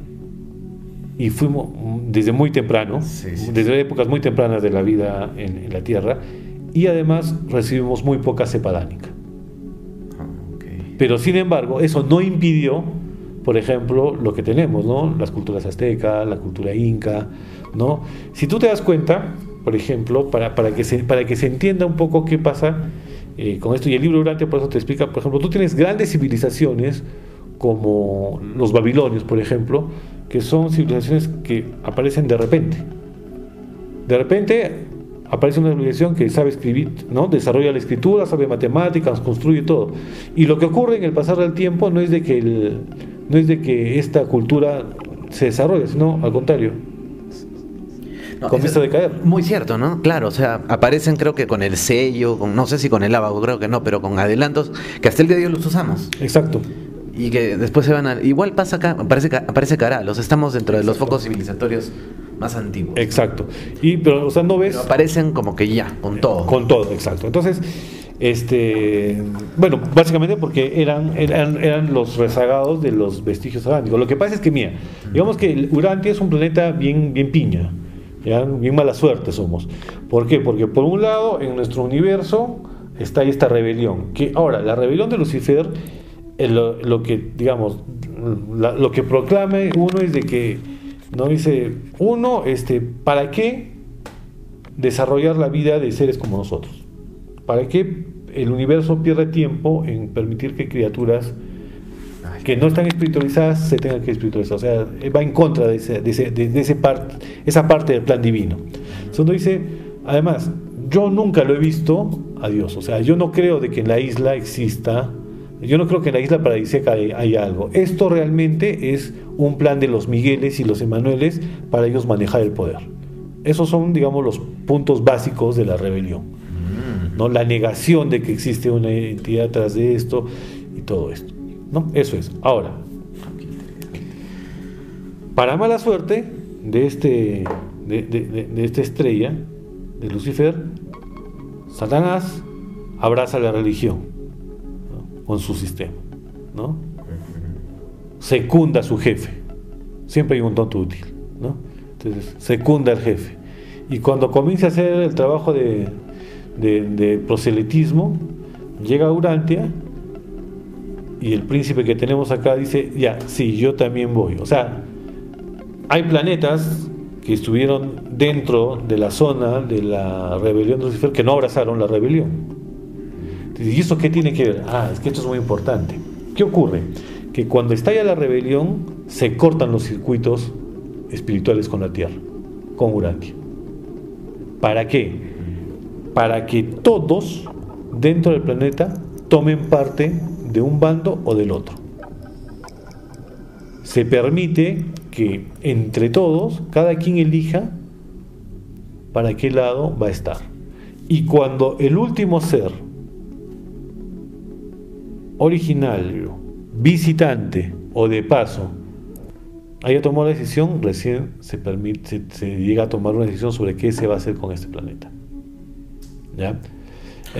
S2: y fuimos desde muy temprano, desde épocas muy tempranas de la vida en, la Tierra, y además recibimos muy poca cepa dánica. Pero sin embargo, eso no impidió, por ejemplo, lo que tenemos, ¿no? Las culturas aztecas, la cultura inca, ¿no? Si tú te das cuenta, por ejemplo, para, para, que, se, para que se entienda un poco qué pasa eh, con esto, y el libro Durante por eso te explica, por ejemplo, tú tienes grandes civilizaciones como los babilonios, por ejemplo, que son civilizaciones que aparecen de repente. De repente aparece una civilización que sabe escribir, ¿no? desarrolla la escritura, sabe matemáticas, construye todo. Y lo que ocurre en el pasar del tiempo no es de que, el, no es de que esta cultura se desarrolle, sino al contrario, con vista de caer.
S1: Muy cierto, ¿no? Claro, o sea, aparecen creo que con el sello, con, no sé si con el abajo, creo que no, pero con adelantos que hasta el día de hoy los usamos.
S2: Exacto.
S1: Y que después se van a... Igual pasa acá, aparece, aparece Los estamos dentro de los focos civilizatorios más antiguos.
S2: Exacto. Y, pero, o sea, no ves...
S1: aparecen como que ya, con todo.
S2: Con todo, exacto. Entonces, este, bueno, básicamente porque eran, eran, eran los rezagados de los vestigios atlánticos. Lo que pasa es que, mira, digamos que Urantia es un planeta bien, bien piña. ¿ya? Bien mala suerte somos. ¿Por qué? Porque por un lado, en nuestro universo está esta rebelión. Que ahora, la rebelión de Lucifer, eh, lo, que, digamos, lo que proclame uno es de que, no dice, uno, este, ¿para qué desarrollar la vida de seres como nosotros? ¿Para qué el universo pierde tiempo en permitir que criaturas que no están espiritualizadas se tengan que espiritualizar. O sea, va en contra de, ese, de, ese, de ese esa parte del plan divino. Entonces dice, además, yo nunca lo he visto a Dios. O sea, yo no creo de que en la isla exista, yo no creo que en la isla paradisíaca hay, hay algo. Esto realmente es un plan de los Migueles y los Emanueles para ellos manejar el poder. Esos son, digamos, los puntos básicos de la rebelión. Mm. ¿no? La negación de que existe una entidad tras de esto y todo esto. ¿No? Eso es. Ahora, para mala suerte de, este, de, esta estrella, de Lucifer, Satanás abraza la religión con su sistema. ¿no? Secunda a su jefe. Siempre hay un tonto útil. ¿no? Entonces, secunda al jefe. Y cuando comienza a hacer el trabajo de, de proselitismo, llega a Urantia y el príncipe que tenemos acá dice, ya, sí, yo también voy. O sea, hay planetas que estuvieron dentro de la zona de la rebelión de Lucifer que no abrazaron la rebelión. ¿Y eso qué tiene que ver? Ah, es que esto es muy importante. ¿Qué ocurre? Que cuando estalla la rebelión se cortan los circuitos espirituales con la Tierra, con Urantia. ¿Para qué? Para que todos dentro del planeta tomen parte de un bando o del otro. Se permite que entre todos cada quien elija para qué lado va a estar. Y cuando el último ser original, visitante o de paso haya tomado la decisión, recién se, permite, se, llega a tomar una decisión sobre qué se va a hacer con este planeta. ¿Ya?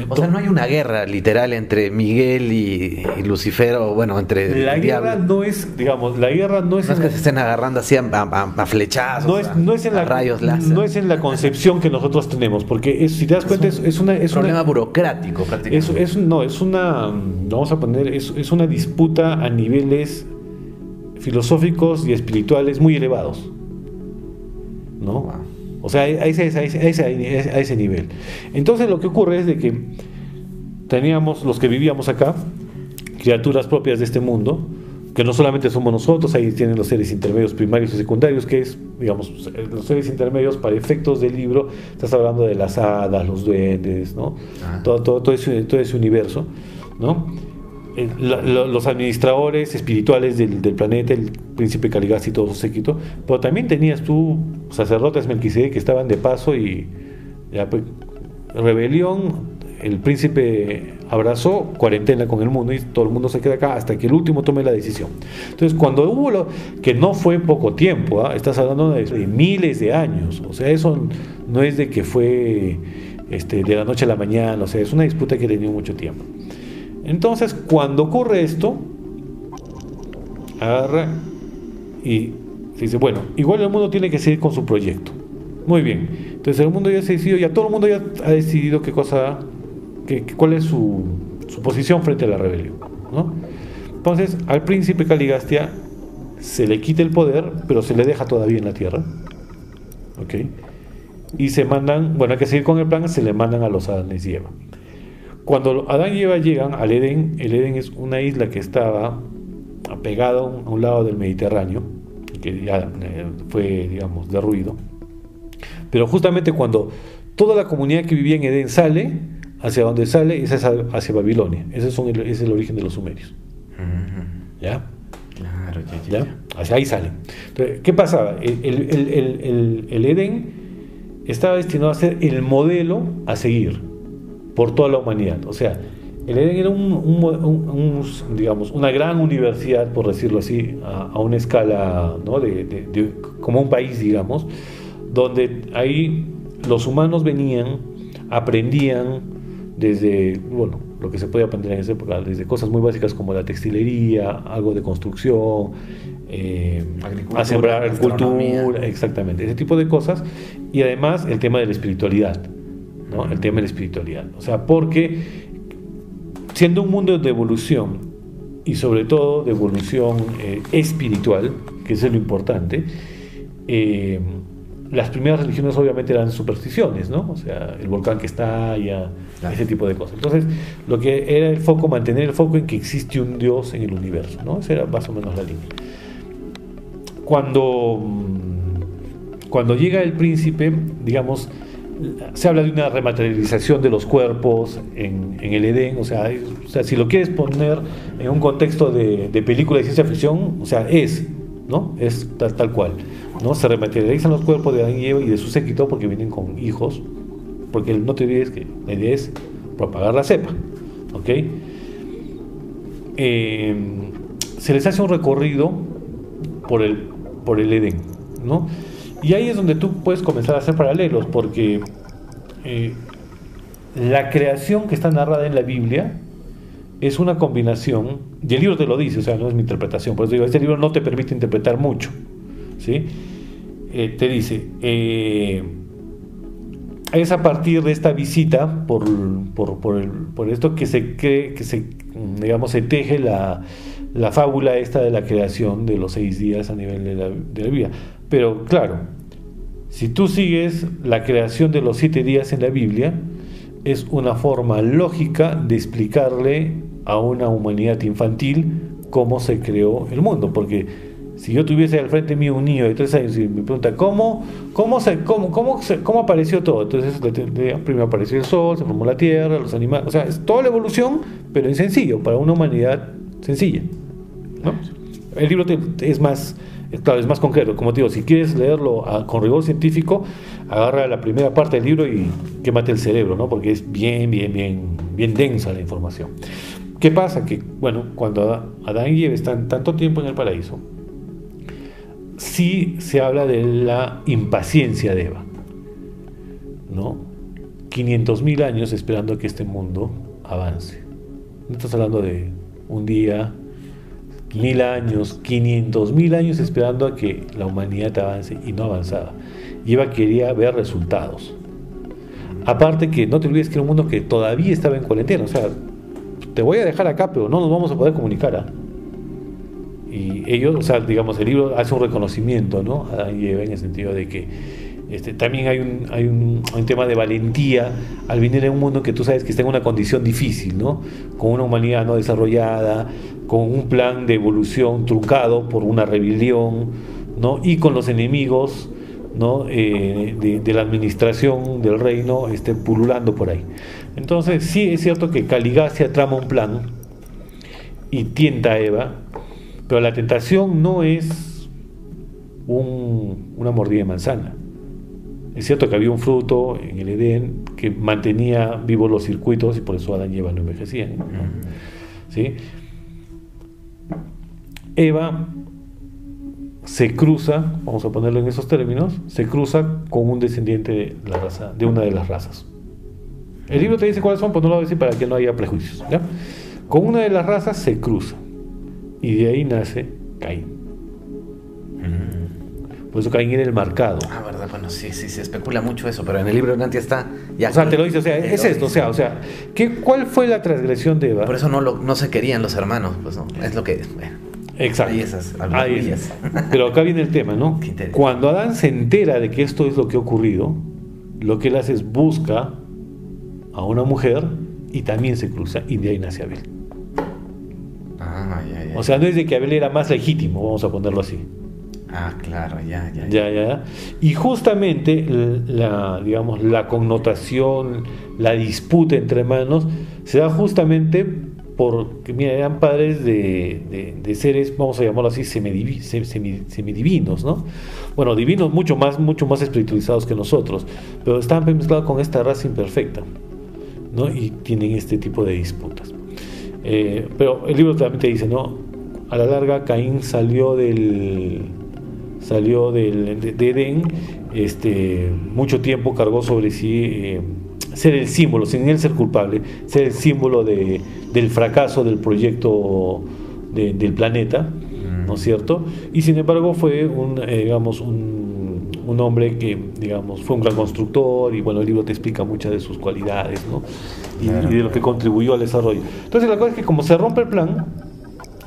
S1: O sea, no hay una guerra literal entre Miguel y, Lucifer, o bueno, entre.
S2: La guerra no es, digamos, la guerra no es.
S1: No es que se estén agarrando así a, flechazos.
S2: No es, no es en la, rayos No es en la concepción que nosotros tenemos, porque si te das cuenta, es, es una. Es
S1: problema burocrático,
S2: prácticamente. Es, no, es una. Vamos a poner, es, es una disputa a niveles filosóficos y espirituales muy elevados. ¿No? O sea, a ese, a, ese, nivel. Entonces lo que ocurre es de que teníamos los que vivíamos acá, criaturas propias de este mundo, que no solamente somos nosotros, ahí tienen los seres intermedios primarios y secundarios, que es, digamos, los seres intermedios para efectos del libro, estás hablando de las hadas, los duendes, ¿no? Ah. Todo, todo, todo, ese, todo ese universo, ¿no? Eh, los administradores espirituales del, planeta, el príncipe Caligasti y todo su séquito, pero también tenías tú sacerdotes Melquisedec que estaban de paso y pues, rebelión, el príncipe abrazó cuarentena con el mundo y todo el mundo se queda acá hasta que el último tome la decisión. Entonces, cuando hubo lo que no fue poco tiempo, ¿ah? estás hablando de, miles de años, o sea, eso no es de que fue este, de la noche a la mañana, o sea, es una disputa que ha tenido mucho tiempo. Entonces, cuando ocurre esto, agarra y dice, bueno, igual el mundo tiene que seguir con su proyecto. Muy bien. Entonces el mundo ya se decidió, ya todo el mundo ya ha decidido qué cosa, qué, cuál es su, su, posición frente a la rebelión. ¿no? Entonces, al príncipe Caligastia se le quita el poder, pero se le deja todavía en la tierra. ¿Ok? Y se mandan, bueno, hay que seguir con el plan, se le mandan a los Adanes y Eva. Cuando Adán y Eva llegan al Edén, el Edén es una isla que estaba pegada a un lado del Mediterráneo, que ya eh, fue, digamos, derruido. Pero justamente cuando toda la comunidad que vivía en Edén sale, hacia donde sale es hacia, Babilonia. Ese es, el, es, el, origen de los sumerios. ¿Ya? Claro, ya, ya. Hacia ahí salen. Entonces, ¿qué pasaba? El, el Edén estaba destinado a ser el modelo a seguir por toda la humanidad. O sea, el Edén era un, digamos, una gran universidad, por decirlo así, a, una escala, ¿no? de, como un país, digamos, donde ahí los humanos venían, aprendían desde, bueno, lo que se podía aprender en esa época, desde cosas muy básicas como la textilería, algo de construcción, eh, a sembrar cultura, exactamente, ese tipo de cosas, y además el tema de la espiritualidad el tema de la espiritualidad. O sea, porque siendo un mundo de evolución y sobre todo de evolución eh, espiritual, que es lo importante, eh, las primeras religiones obviamente eran supersticiones, ¿no? O sea, el volcán que está allá, ese tipo de cosas. Entonces, lo que era el foco, mantener el foco en que existe un Dios en el universo, ¿no? Esa era más o menos la línea. Cuando, cuando llega el príncipe, digamos, se habla de una rematerialización de los cuerpos en, el Edén, o sea, si lo quieres poner en un contexto de, película de ciencia ficción, o sea, es, ¿no? Es tal, tal cual, ¿no? Se rematerializan los cuerpos de Adán y Eva y de su séquito porque vienen con hijos, porque no te olvides que la idea es propagar la cepa, ¿ok? Eh, se les hace un recorrido por el, por el Edén, ¿no? Y ahí es donde tú puedes comenzar a hacer paralelos, porque eh, la creación que está narrada en la Biblia es una combinación, y el libro te lo dice, o sea, no es mi interpretación, por eso digo, este libro no te permite interpretar mucho, ¿sí? Eh, te dice, eh, es a partir de esta visita, por, por, esto que se cree, que se, digamos, se teje la, la, fábula esta de la creación de los seis días a nivel de la, de la Biblia. Pero claro, si tú sigues la creación de los siete días en la Biblia, es una forma lógica de explicarle a una humanidad infantil cómo se creó el mundo. Porque si yo tuviese al frente mío un niño de tres años y me pregunta, ¿cómo, cómo, se, cómo, cómo, cómo apareció todo? Entonces, primero apareció el sol, se formó la tierra, los animales. O sea, es toda la evolución, pero en sencillo, para una humanidad sencilla. El libro es más claro, es más concreto. Como te digo, si quieres leerlo con rigor científico, agarra la primera parte del libro y quémate el cerebro, ¿no? Porque es bien, bien, bien, bien densa la información. ¿Qué pasa? Que, bueno, cuando Adán y Eva están tanto tiempo en el paraíso, sí se habla de la impaciencia de Eva, ¿no? 500.000 años esperando que este mundo avance. No estás hablando de un día, mil años, 500.000 años esperando a que la humanidad avance y no avanzaba. Y Eva quería ver resultados. Aparte que no te olvides que era un mundo que todavía estaba en cuarentena, o sea, te voy a dejar acá, pero no nos vamos a poder comunicar. ¿ah? Y ellos, o sea, digamos, el libro hace un reconocimiento, ¿no? A Eva en el sentido de que este, también hay un, hay, un, tema de valentía al venir en un mundo que tú sabes que está en una condición difícil, ¿no? Con una humanidad no desarrollada, con un plan de evolución truncado por una rebelión, ¿no? Y con los enemigos, ¿no? Eh, de, la administración del reino este, pululando por ahí. Entonces, sí es cierto que Caligacia trama un plan y tienta a Eva, pero la tentación no es una mordida de manzana. Es cierto que había un fruto en el Edén que mantenía vivos los circuitos y por eso Adán y Eva no envejecían. ¿Sí? Eva se cruza, vamos a ponerlo en esos términos, se cruza con un descendiente de, la raza, de una de las razas. El libro te dice cuáles son, pues no lo voy a decir para que no haya prejuicios. Con una de las razas se cruza y de ahí nace Caín. Por eso Caín era el marcado.
S1: Ah, verdad, bueno, sí, sí, se especula mucho eso, pero en el libro de Nantia está
S2: ya. O sea, te lo dice, o sea, es esto, o sea, o sea, ¿qué, ¿cuál fue la transgresión de Eva?
S1: Por eso no, lo, no se querían los hermanos, pues no, es lo que.
S2: Exacto. Hay esas Ahí, Pero acá viene el tema, ¿no? Cuando Adán se entera de que esto es lo que ha ocurrido, lo que él hace es busca a una mujer y también se cruza y de ahí nace Abel. Ah, ya, ya. O sea, no es de que Abel era más legítimo, vamos a ponerlo así.
S1: Ah, claro, ya, ya.
S2: Ya, ya. Y justamente la, digamos, la connotación, la disputa entre hermanos se da justamente porque, mira, eran padres de, seres, vamos a llamarlo así, semidivinos, ¿no? Bueno, divinos mucho más, mucho más espiritualizados que nosotros, pero estaban mezclados con esta raza imperfecta, ¿no? Y tienen este tipo de disputas. Eh, pero el libro también te dice, ¿no? A la larga, Caín salió del, salió del, de, Edén, este, mucho tiempo cargó sobre sí eh, ser el símbolo, sin él ser culpable, ser el símbolo de, del fracaso del proyecto del planeta, ¿no es mm. cierto? Y sin embargo fue un, eh, digamos, un, un, hombre que, digamos, fue un gran constructor y bueno, el libro te explica muchas de sus cualidades, ¿no? Y, de lo que contribuyó al desarrollo. Entonces la cosa es que como se rompe el plan,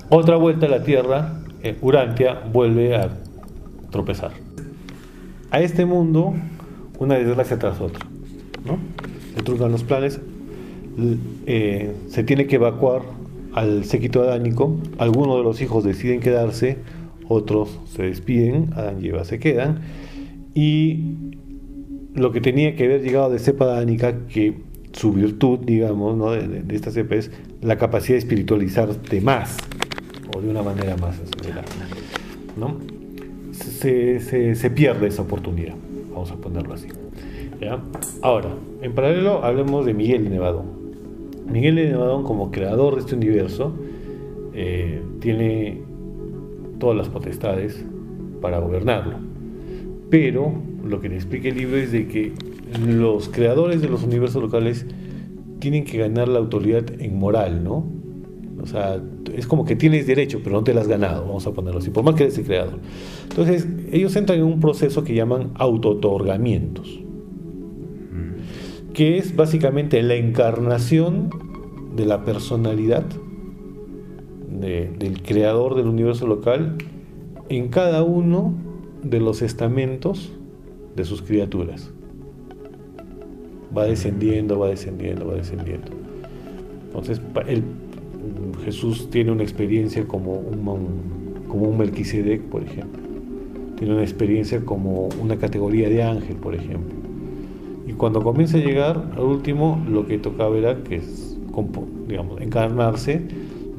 S2: otra vuelta a la Tierra, eh, Urantia vuelve a tropezar. A este mundo, una desgracia tras otra. ¿no? Se truncan los planes, eh, se tiene que evacuar al séquito adánico, algunos de los hijos deciden quedarse, otros se despiden, Adán y Eva se quedan, y lo que tenía que haber llegado de cepa adánica, que su virtud, digamos, ¿no? de, esta cepa es la capacidad de espiritualizarte más, o de una manera más. ¿no? Se, pierde esa oportunidad, vamos a ponerlo así. Ahora, en paralelo hablemos de Miguel de Nevadón. Miguel de Nevadón como creador de este universo eh, tiene todas las potestades para gobernarlo. Pero lo que le explica el libro es de que los creadores de los universos locales tienen que ganar la autoridad en moral, ¿no? O sea, es como que tienes derecho, pero no te lo has ganado, vamos a ponerlo así, por más que eres el creador. Entonces, ellos entran en un proceso que llaman auto-otorgamientos, que es básicamente la encarnación de la personalidad del creador del universo local en cada uno de los estamentos de sus criaturas. Va descendiendo, va descendiendo, va descendiendo. Entonces, el Jesús tiene una experiencia como un, como un Melquisedec, por ejemplo. Tiene una experiencia como una categoría de ángel, por ejemplo. Y cuando comienza a llegar, al último, lo que tocaba era que digamos, encarnarse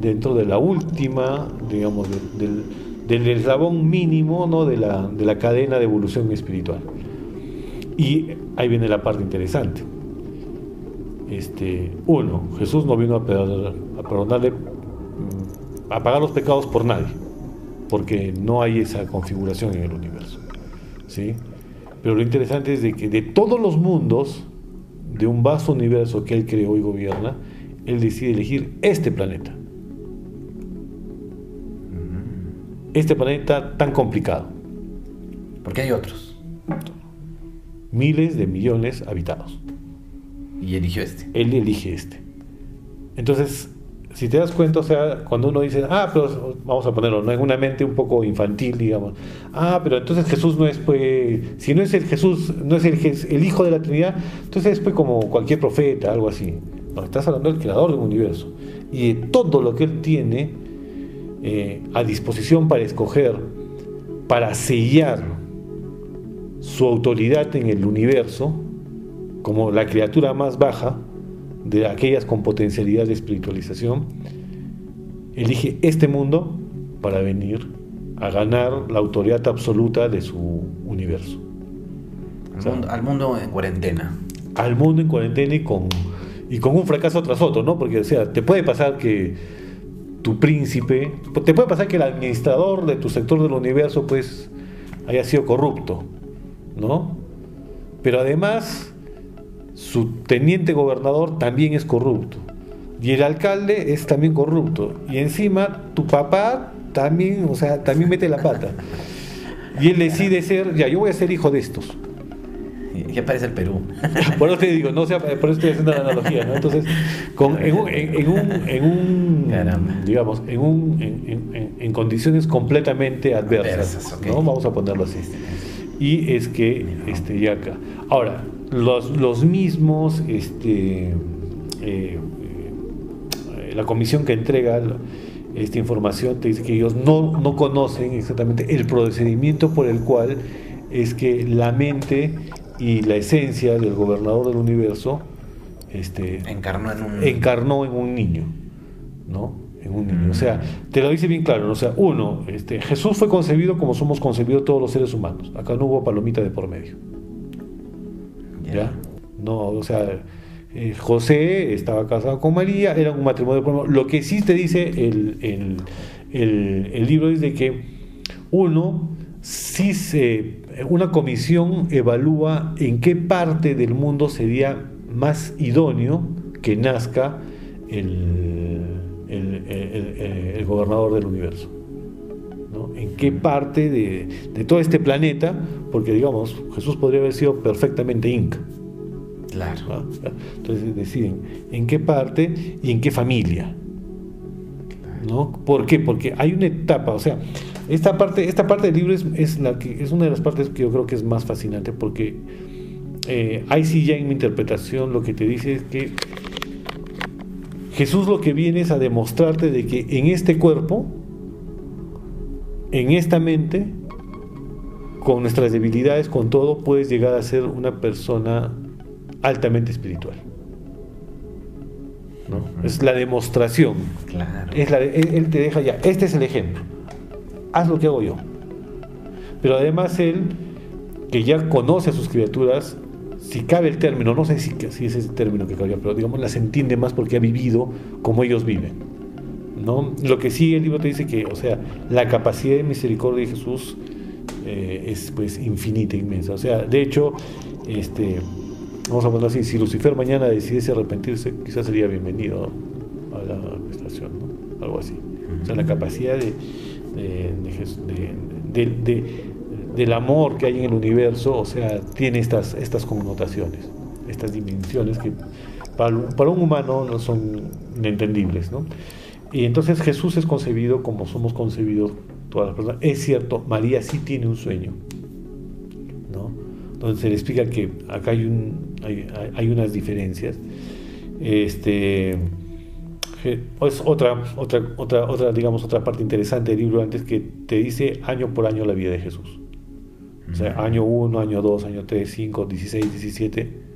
S2: dentro de la última, digamos, del, del, eslabón mínimo ¿no? de, la, de la cadena de evolución espiritual. Y ahí viene la parte interesante. Este, uno, Jesús no vino a, a perdonarle, mm, a pagar los pecados por nadie, porque no hay esa configuración en el universo. ¿sí? Pero lo interesante es de que de todos los mundos, de un vasto universo que él creó y gobierna, él decide elegir este planeta. Este planeta tan complicado.
S1: Porque hay otros.
S2: Miles de millones habitados.
S1: Y eligió este.
S2: Él elige este. Entonces, si te das cuenta, o sea, cuando uno dice, ah, pero vamos a ponerlo, ¿no? en una mente un poco infantil, digamos, ah, pero entonces Jesús no es, pues, si no es el Jesús, no es el, Hijo de la Trinidad, entonces es pues como cualquier profeta, algo así. No, estás hablando del creador del universo y de todo lo que él tiene eh, a disposición para escoger, para sellar su autoridad en el universo como la criatura más baja, de aquellas con potencialidad de espiritualización, elige este mundo para venir a ganar la autoridad absoluta de su universo.
S1: Al, mundo, en cuarentena.
S2: Al mundo en cuarentena y con, y con un fracaso tras otro, ¿no? Porque, o sea, te puede pasar que tu príncipe, te puede pasar que el administrador de tu sector del universo, pues, haya sido corrupto, ¿no? Pero además su teniente gobernador también es corrupto. Y el alcalde es también corrupto. Y encima tu papá también, o sea, también mete la pata. Y él decide ser, ya, yo voy a ser hijo de estos.
S1: Y aparece el Perú.
S2: Por eso te digo, no sea, por eso estoy haciendo la analogía, ¿no? Entonces, con, en, un, en, un, en un digamos, en, un, en, en, condiciones completamente adversas, ¿no? Vamos a ponerlo así. Y es que, este, ya acá. Ahora, los, mismos, este, eh, la comisión que entrega esta información te dice que ellos no, no conocen exactamente el procedimiento por el cual es que la mente y la esencia del gobernador del universo este,
S1: encarnó en un,
S2: encarnó en un niño, ¿no? En un niño. O sea, te lo dice bien claro. O sea, uno, este, Jesús fue concebido como somos concebidos todos los seres humanos. Acá no hubo palomita de por medio. ¿Ya? No, o sea, eh, José estaba casado con María, era un matrimonio. Lo que sí te dice el, el, libro es de que uno, se, una comisión evalúa en qué parte del mundo sería más idóneo que nazca el, el gobernador del universo. ¿En qué parte de, de, todo este planeta? Porque, digamos, Jesús podría haber sido perfectamente inca.
S1: Claro.
S2: Entonces deciden en qué parte y en qué familia. ¿no? ¿Por qué? Porque hay una etapa, o sea, esta parte, esta parte del libro es, es, la que, es una de las partes que yo creo que es más fascinante porque eh, ahí sí ya en mi interpretación lo que te dice es que Jesús lo que viene es a demostrarte de que en este cuerpo en esta mente, con nuestras debilidades, con todo, puedes llegar a ser una persona altamente espiritual. ¿no? Es la demostración.
S1: Claro.
S2: Es la él, te deja ya, este es el ejemplo. Haz lo que hago yo. Pero además él, que ya conoce a sus criaturas, si cabe el término, no sé si, si es ese término que cabría, pero digamos, las entiende más porque ha vivido como ellos viven. ¿No? Lo que sí el libro te dice que, o sea, la capacidad de misericordia de Jesús eh, es pues infinita, inmensa. O sea, de hecho, este, vamos a ponerlo así, si Lucifer mañana decidiese arrepentirse, quizás sería bienvenido a la administración, ¿no? Algo así. O sea, la capacidad de, del amor que hay en el universo, o sea, tiene estas, estas connotaciones, estas dimensiones que para, para un humano no son inentendibles, ¿no? Y entonces Jesús es concebido como somos concebidos todas las personas. Es cierto, María sí tiene un sueño, ¿no? Donde se le explica que acá hay, un, hay, unas diferencias. Este, es otra, otra, otra, otra, digamos, otra parte interesante del libro antes que te dice año por año la vida de Jesús. O sea, año 1, año 2, año 3, 5, 16, 17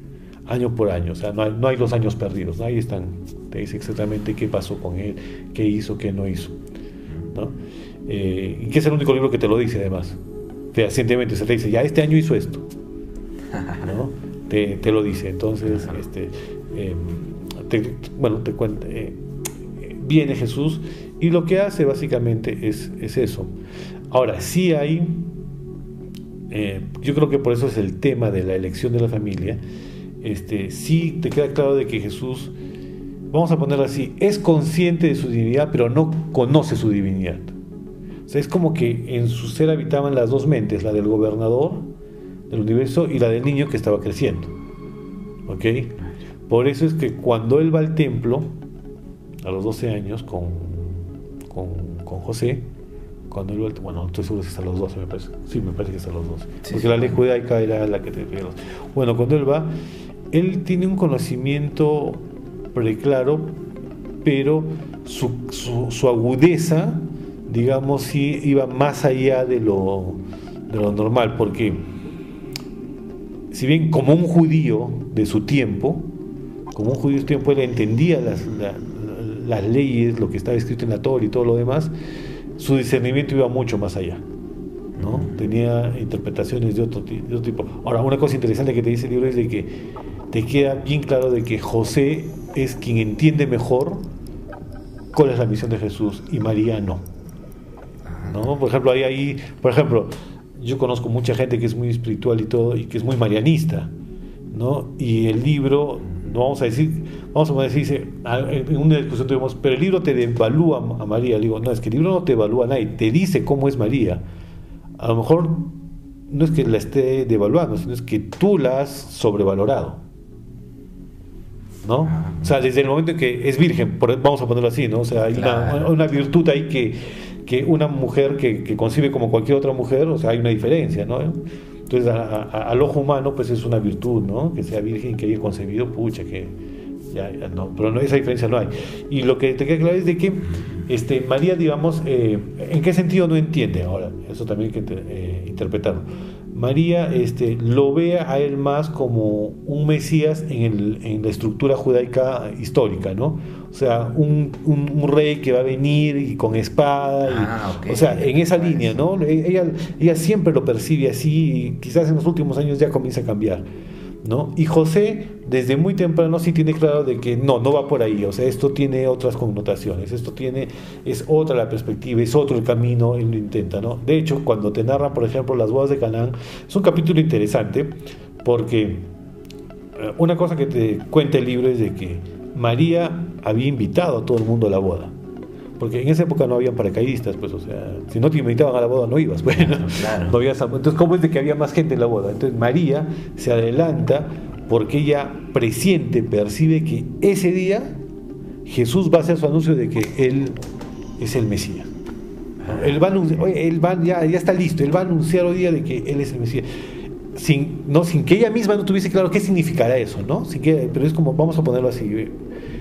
S2: año por año, o sea, no hay, no hay los años perdidos, ahí están, te dice exactamente qué pasó con él, qué hizo, qué no hizo. ¿no? Eh, y que es el único libro que te lo dice además, fehacientemente, se te dice, ya este año hizo esto, ¿no? te, te, lo dice, entonces, este, eh, bueno, te cuenta, eh, viene Jesús y lo que hace básicamente es, es eso. Ahora, sí hay, yo creo que por eso es el tema de la elección de la familia, este, sí te queda claro de que Jesús, vamos a ponerlo así, es consciente de su divinidad, pero no conoce su divinidad. O sea, es como que en su ser habitaban las dos mentes, la del gobernador del universo y la del niño que estaba creciendo. ¿Ok? Por eso es que cuando él va al templo, a los 12 años, con, con, José, cuando él va al, bueno, no estoy seguro si es a los 12, me parece. Sí, me parece que es a los 12. porque la ley judaica era la que te los. Bueno, cuando él va, él tiene un conocimiento preclaro, pero su, agudeza, digamos, sí iba más allá de lo, normal, porque si bien como un judío de su tiempo, como un judío de su tiempo, él entendía las, las leyes, lo que estaba escrito en la Torah y todo lo demás, su discernimiento iba mucho más allá. ¿no? Tenía interpretaciones de otro, de otro tipo. Ahora, una cosa interesante que te dice el libro es de que te queda bien claro de que José es quien entiende mejor cuál es la misión de Jesús y María no. ¿No? Por ejemplo, hay ahí, por ejemplo, yo conozco mucha gente que es muy espiritual y todo y que es muy marianista, ¿no? Y el libro, no vamos a decir, vamos a decir, en una discusión tuvimos, pero el libro te devalúa a María. Le digo, no, es que el libro no te evalúa a nadie, te dice cómo es María. A lo mejor no es que la esté devaluando, sino es que tú la has sobrevalorado. ¿No? O sea, desde el momento en que es virgen, vamos a ponerlo así, ¿no? O sea, hay una, virtud ahí que, que una mujer que, concibe como cualquier otra mujer, o sea, hay una diferencia, ¿no? Entonces, al ojo humano, pues es una virtud, ¿no? Que sea virgen, que haya concebido, pucha, que ya, no, pero no, esa diferencia no hay. Y lo que te queda claro es de que este, María, digamos, eh, ¿en qué sentido no entiende ahora? Eso también hay que eh, interpretarlo. María este, lo ve a él más como un Mesías en, la estructura judaica histórica, ¿no? O sea, un, rey que va a venir y con espada, ah, o sea, en esa línea, ¿no? E, ella, ella siempre lo percibe así y quizás en los últimos años ya comienza a cambiar. ¿No? Y José, desde muy temprano, sí tiene claro de que no, no va por ahí, o sea, esto tiene otras connotaciones, esto tiene, es otra la perspectiva, es otro el camino, él lo intenta, ¿no? De hecho, cuando te narran, por ejemplo, las bodas de Canaán, es un capítulo interesante, porque eh, una cosa que te cuenta el libro es de que María había invitado a todo el mundo a la boda. Porque en esa época no habían paracaidistas, pues, o sea, si no te invitaban a la boda no ibas, bueno, no había, entonces, ¿cómo es de que había más gente en la boda? Entonces, María se adelanta porque ella presiente, percibe que ese día Jesús va a hacer su anuncio de que Él es el Mesías. Él va a anunciar, él va, ya, ya está listo, Él va a anunciar hoy día de que Él es el Mesías. Sin, no, sin que ella misma no tuviese claro qué significará eso, ¿no? Sin que, pero es como, vamos a ponerlo así,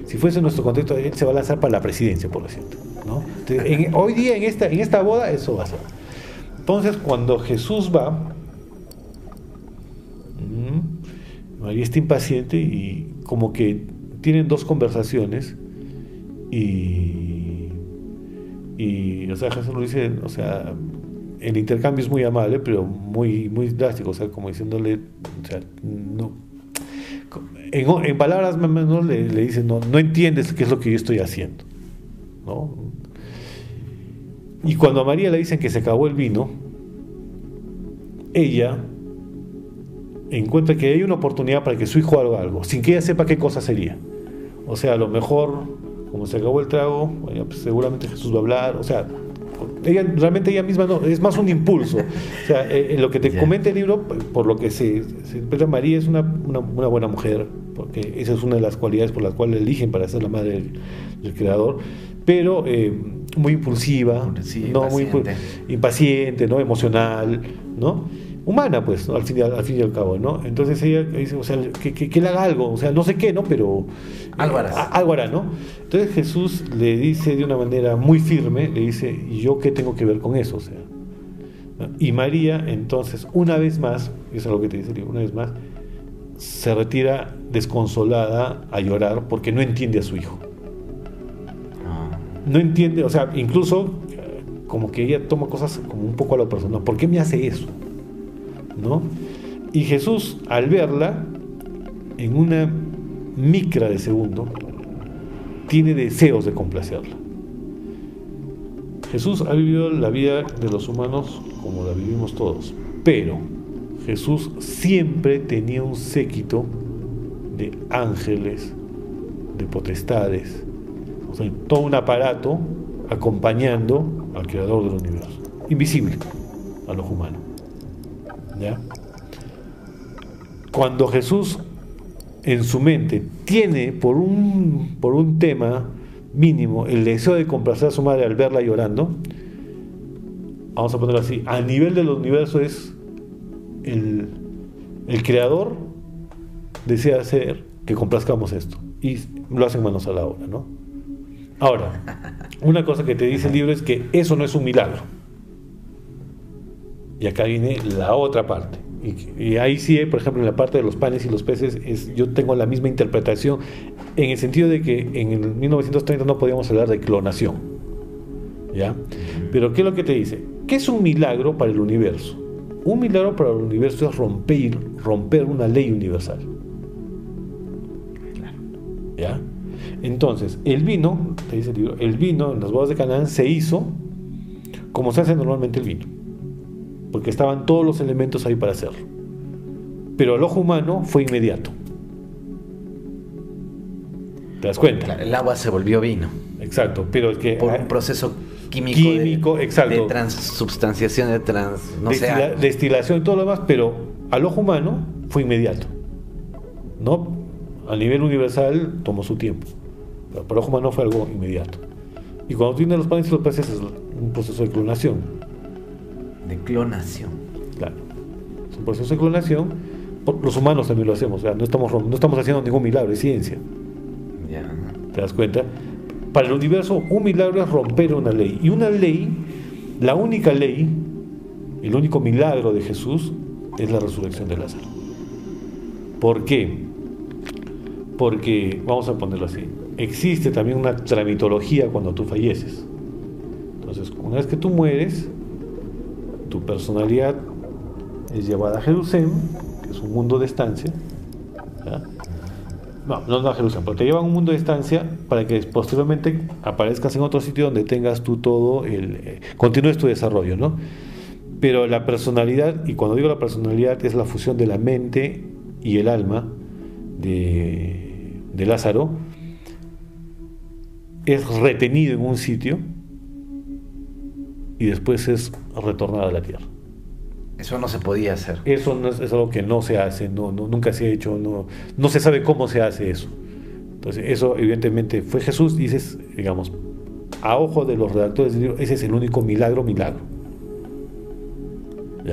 S2: si fuese nuestro contexto, él se va a lanzar para la presidencia, por lo cierto. Hoy día en esta, en esta boda eso va a ser. Entonces, cuando Jesús va, mm, María está impaciente y como que tienen dos conversaciones y, y o sea, Jesús lo dice, o sea, el intercambio es muy amable, pero muy, muy drástico, o sea, como diciéndole, o sea, no, en, palabras menos le, le dicen, no, no entiendes qué es lo que yo estoy haciendo. ¿no? Y cuando a María le dicen que se acabó el vino, ella encuentra que hay una oportunidad para que su hijo haga algo, sin que ella sepa qué cosa sería. O sea, a lo mejor, como se acabó el trago, pues seguramente Jesús va a hablar, o sea, ella realmente ella misma no, es más un impulso. O sea, eh, lo que te comenta el libro, por lo que se, se María es una, una, buena mujer, porque esa es una de las cualidades por las cuales eligen para ser la madre del, creador, pero eh, muy impulsiva, no impaciente. muy impaciente, no emocional, ¿no? humana, pues, al, fin, al fin y al cabo, ¿no? Entonces ella dice, o sea, que, que, le haga algo, o sea, no sé qué, ¿no? Pero...
S1: Algo hará.
S2: algo hará, ¿no? Entonces Jesús le dice de una manera muy firme, le dice, ¿y yo qué tengo que ver con eso? O sea, y María, entonces, una vez más, eso es lo que te dice, una vez más, se retira desconsolada a llorar porque no entiende a su hijo. No entiende, o sea, incluso como que ella toma cosas como un poco a lo personal. ¿Por qué me hace eso? ¿no? Y Jesús, al verla, en una micra de segundo, tiene deseos de complacerla. Jesús ha vivido la vida de los humanos como la vivimos todos, pero Jesús siempre tenía un séquito de ángeles, de potestades, todo un aparato acompañando al creador del universo, invisible a los humanos. ¿Ya? Cuando Jesús en su mente tiene por un, por un tema mínimo el deseo de complacer a su madre al verla llorando, vamos a ponerlo así, a nivel del universo es el, el creador desea hacer que complazcamos esto y lo hacen manos a la obra, ¿no? Ahora, una cosa que te dice el libro es que eso no es un milagro. Y acá viene la otra parte. Y, ahí sí, por ejemplo, en la parte de los panes y los peces, es, yo tengo la misma interpretación en el sentido de que en 1930 no podíamos hablar de clonación. ¿Ya? Pero ¿qué es lo que te dice? ¿Qué es un milagro para el universo? Un milagro para el universo es romper, romper una ley universal. ¿Ya? Entonces, el vino, te dice el libro, el vino en las bodas de Canaán se hizo como se hace normalmente el vino porque estaban todos los elementos ahí para hacerlo. Pero el ojo humano fue inmediato. ¿Te das cuenta?
S1: el agua se volvió vino.
S2: Exacto, pero es que...
S1: Por un proceso químico,
S2: químico de, exacto.
S1: de transubstanciación, de trans... No
S2: destilación y todo lo demás, pero al ojo humano fue inmediato. ¿No? A nivel universal tomó su tiempo. Pero para el ojo humano fue algo inmediato. Y cuando tiene los panes y los peces es un proceso de clonación
S1: de clonación.
S2: Claro. Es un proceso de clonación. Los humanos también lo hacemos. O sea, no, estamos, no estamos haciendo ningún milagro, es ciencia.
S1: Ya.
S2: ¿Te das cuenta? Para el universo, un milagro es romper una ley. Y una ley, la única ley, el único milagro de Jesús es la resurrección de Lázaro. ¿Por qué? Porque, vamos a ponerlo así, existe también una tramitología cuando tú falleces. Entonces, una vez que tú mueres, tu personalidad es llevada a Jerusalén, que es un mundo de estancia. No, no a Jerusalén, pero te llevan a un mundo de estancia para que posteriormente aparezcas en otro sitio donde tengas tú todo el. Eh, continúes tu desarrollo, ¿no? Pero la personalidad, y cuando digo la personalidad, es la fusión de la mente y el alma de, de Lázaro, es retenido en un sitio y después es retornada a la tierra.
S1: Eso no se podía hacer.
S2: Eso no es, algo que no se hace, no, nunca se ha hecho, no, no se sabe cómo se hace eso. Entonces, eso evidentemente fue Jesús, dices, digamos, a ojo de los redactores del libro, ese es el único milagro, milagro.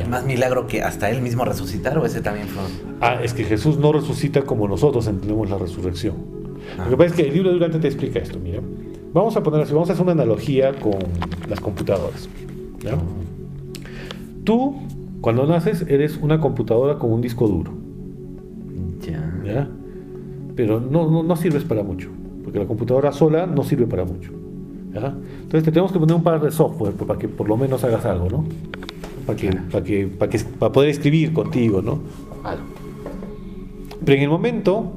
S1: ¿Más milagro que hasta él mismo resucitar o ese también fue?
S2: Ah, es que Jesús no resucita como nosotros entendemos la resurrección. Lo que pasa es que el libro de Durante te explica esto, mira. Vamos a poner así, vamos a hacer una analogía con las computadoras. Tú, cuando naces, eres una computadora con un disco duro.
S1: Ya.
S2: Pero no, no, sirves para mucho, porque la computadora sola no sirve para mucho. Entonces te tenemos que poner un par de software para que por lo menos hagas algo, ¿no? Para que, para que, para que, para poder escribir contigo, ¿no? Pero en el momento,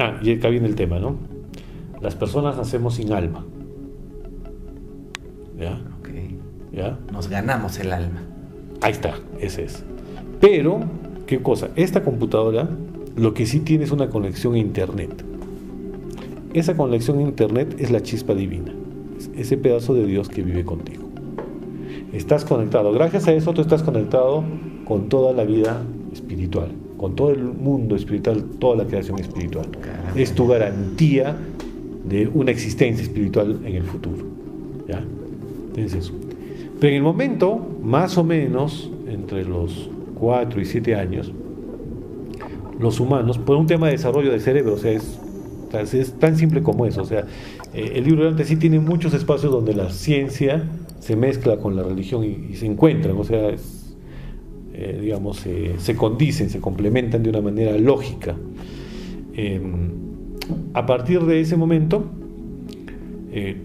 S2: ah, y acá viene el tema, ¿no? Las personas nacemos sin alma.
S1: ¿Ya? ¿Ya? Nos ganamos el alma.
S2: Ahí está, ese es. Pero, ¿qué cosa? Esta computadora lo que sí tiene es una conexión a Internet. Esa conexión a Internet es la chispa divina. ese pedazo de Dios que vive contigo. Estás conectado. Gracias a eso tú estás conectado con toda la vida espiritual, con todo el mundo espiritual, toda la creación espiritual. Es tu garantía de una existencia espiritual en el futuro. ¿ya? eso. Pero en el momento, más o menos, entre los 4 y 7 años, los humanos, por un tema de desarrollo de cerebro, o sea, es, es tan simple como eso. O sea, eh, el libro de sí tiene muchos espacios donde la ciencia se mezcla con la religión y, se encuentran, o sea, eh, digamos, se condicen, se complementan de una manera lógica. Em, a partir de ese momento, eh,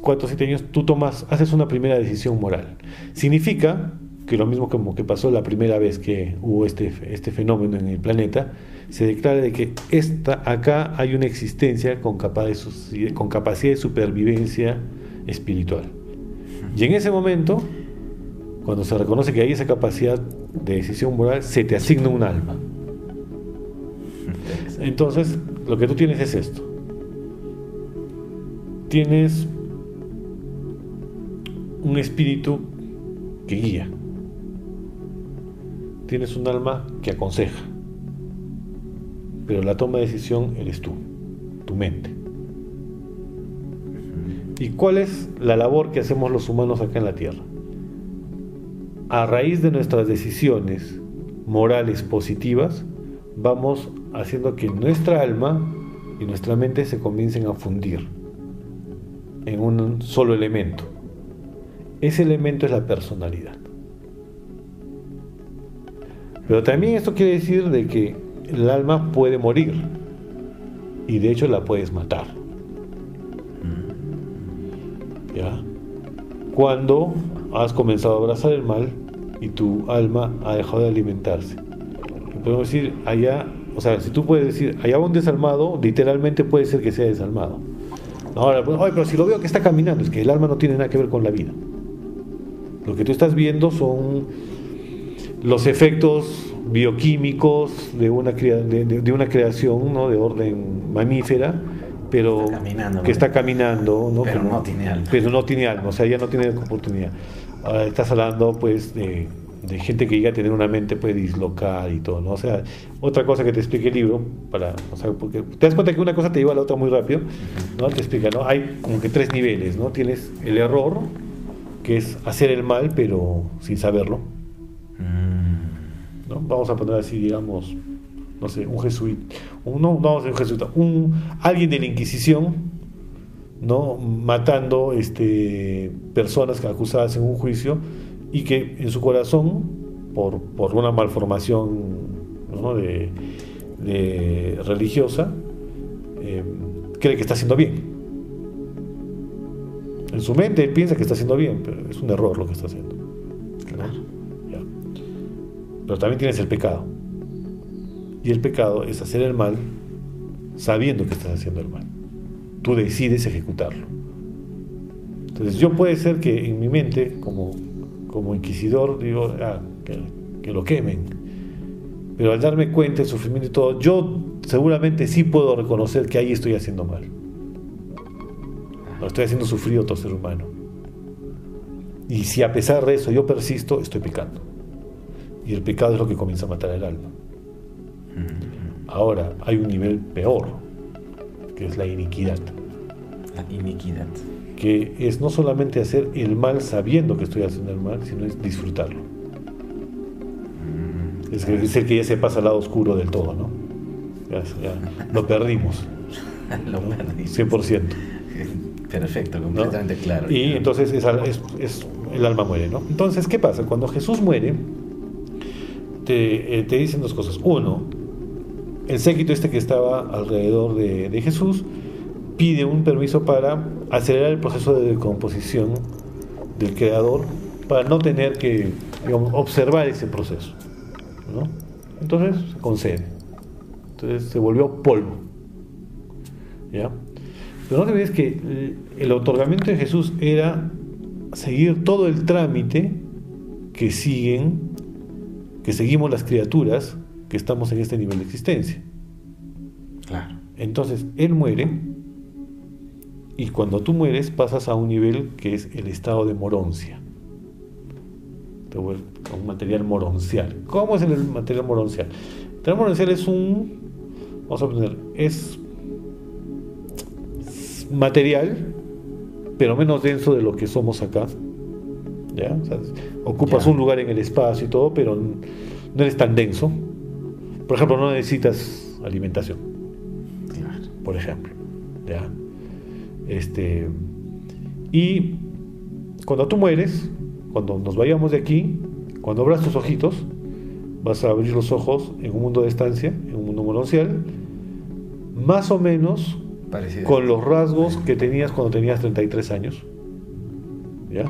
S2: cuatro o siete años, tú tomas, haces una primera decisión moral. Significa que lo mismo como que pasó la primera vez que hubo este, este fenómeno en el planeta, se declara de que esta, acá hay una existencia con, con capacidad de supervivencia espiritual. Y en ese momento, cuando se reconoce que hay esa capacidad de decisión moral, se te asigna un alma. Entonces, lo que tú tienes es esto. Tienes un espíritu que guía. Tienes un alma que aconseja. Pero la toma de decisión eres tú, tu mente. ¿Y cuál es la labor que hacemos los humanos acá en la Tierra? A raíz de nuestras decisiones morales positivas, vamos haciendo que nuestra alma y nuestra mente se comiencen a fundir en un solo elemento. Ese elemento es la personalidad. Pero también esto quiere decir de que el alma puede morir y de hecho la puedes matar. ¿Ya? Cuando has comenzado a abrazar el mal y tu alma ha dejado de alimentarse. podemos decir, allá, o sea, si tú puedes decir, allá va un desalmado, literalmente puede ser que sea desalmado. Ahora, pues, pero si lo veo que está caminando, es que el alma no tiene nada que ver con la vida. Lo que tú estás viendo son los efectos bioquímicos de una, de, una creación ¿no? de orden mamífera, pero que está caminando, ¿no?
S1: Pero, no tiene alma.
S2: Pero no tiene alma, o sea, ya no tiene oportunidad. Ahora estás hablando pues de, gente que llega a tener una mente pues dislocada y todo, ¿no? O sea, otra cosa que te explique el libro, para, o sea, porque te das cuenta que una cosa te lleva a la otra muy rápido, ¿no? Te explica, ¿no? Hay como que tres niveles, ¿no? Tienes el error, que es hacer el mal pero sin saberlo. Mm. ¿no? Vamos a poner así, digamos, no sé, un jesuita, un, no, no un jesuita, un, alguien de la Inquisición, ¿no? matando este, personas acusadas en un juicio y que en su corazón, por, por una malformación de, religiosa, eh, cree que está haciendo bien. En su mente piensa que está haciendo bien, pero es un error lo que está haciendo. Pero también tienes el pecado. Y el pecado es hacer el mal sabiendo que estás haciendo el mal. Tú decides ejecutarlo. Entonces yo puede ser que en mi mente, como, como inquisidor, digo, ah, que, que lo quemen. Pero al darme cuenta del sufrimiento y todo, yo seguramente sí puedo reconocer que ahí estoy haciendo mal estoy haciendo sufrir a otro ser humano. Y si a pesar de eso yo persisto, estoy pecando. Y el pecado es lo que comienza a matar el alma. Ahora, hay un nivel peor, que es la iniquidad.
S1: La iniquidad.
S2: Que es no solamente hacer el mal sabiendo que estoy haciendo el mal, sino es disfrutarlo. Es, que, el que ya se pasa al lado oscuro del todo, ¿no? lo perdimos.
S1: lo perdimos.
S2: 100%.
S1: Perfecto, completamente claro.
S2: Y entonces es, el alma muere, ¿no? Entonces, ¿qué pasa? Cuando Jesús muere, te, eh, dicen dos cosas. Uno, el séquito este que estaba alrededor de, Jesús pide un permiso para acelerar el proceso de decomposición del creador para no tener que observar ese proceso. ¿no? Entonces se concede. Entonces se volvió polvo. ¿Ya? Pero no te olvides que el otorgamiento de Jesús era seguir todo el trámite que siguen, que seguimos las criaturas que estamos en este nivel de existencia.
S1: Claro.
S2: Entonces, Él muere y cuando tú mueres pasas a un nivel que es el estado de moroncia. Un material moroncial. ¿Cómo es el material moroncial? El material moroncial es un, vamos a poner, es material, pero menos denso de lo que somos acá. ¿ya? ocupas un lugar en el espacio y todo, pero no eres tan denso. Por ejemplo, no necesitas alimentación. Por ejemplo. ¿ya? Este, y cuando tú mueres, cuando nos vayamos de aquí, cuando abras tus ojitos, vas a abrir los ojos en un mundo de estancia, en un mundo mononcial, más o menos con los rasgos que tenías cuando tenías 33 años. ¿Ya?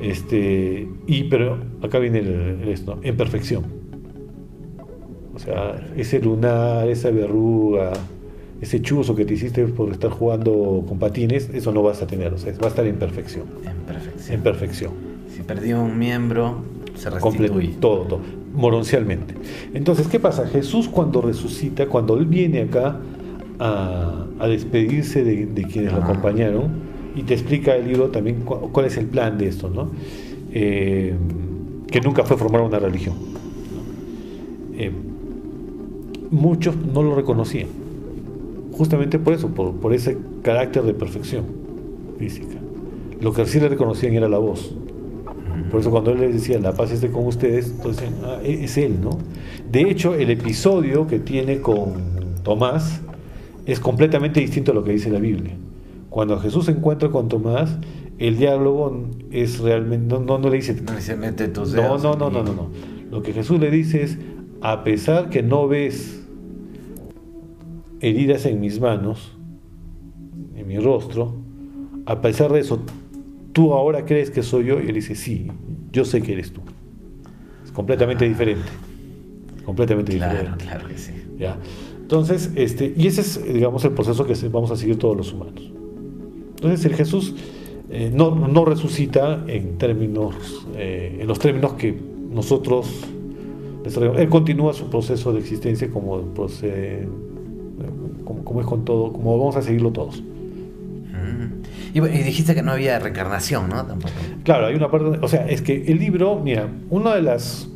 S2: Este, y pero acá viene el, esto, en perfección. O sea, ese lunar, esa verruga, ese chuzo que te hiciste por estar jugando con patines, eso no vas a tener, o sea, va a estar en perfección.
S1: En perfección.
S2: En perfección.
S1: Si perdió un miembro, Se restituye.
S2: todo, todo, moroncialmente. Entonces, ¿qué pasa? Jesús cuando resucita, cuando Él viene acá a, despedirse de, quienes lo acompañaron, y te explica el libro también cuál, es el plan de esto, ¿no? Eh, que nunca fue formar una religión. Eh, muchos no lo reconocían, justamente por eso, por, por ese carácter de perfección física. Lo que sí le reconocían era la voz. Por eso cuando él les decía, la paz esté con ustedes, entonces ah, e-, es él, ¿no? De hecho, el episodio que tiene con Tomás es completamente distinto a lo que dice la Biblia. Cuando Jesús se encuentra con Tomás, el diálogo es realmente, no, no, le dice...
S1: No, se mete tus
S2: no, no, no, no, no, no. Lo que Jesús le dice es, a pesar que no ves heridas en mis manos, en mi rostro, a pesar de eso, ¿tú ahora crees que soy yo? Y él dice, sí, yo sé que eres tú. Es completamente ah. diferente. Completamente diferente.
S1: Claro que sí.
S2: ¿Ya? Entonces, este, y ese es, digamos, el proceso que vamos a seguir todos los humanos. Entonces, el Jesús eh, no, resucita en términos, eh, en los términos que nosotros, él continúa su proceso de existencia como, como, como es con todo, como vamos a seguirlo todos.
S1: Y, dijiste que no había reencarnación, ¿no? Tampoco.
S2: Claro, hay una parte, o sea, es que el libro, mira, una de las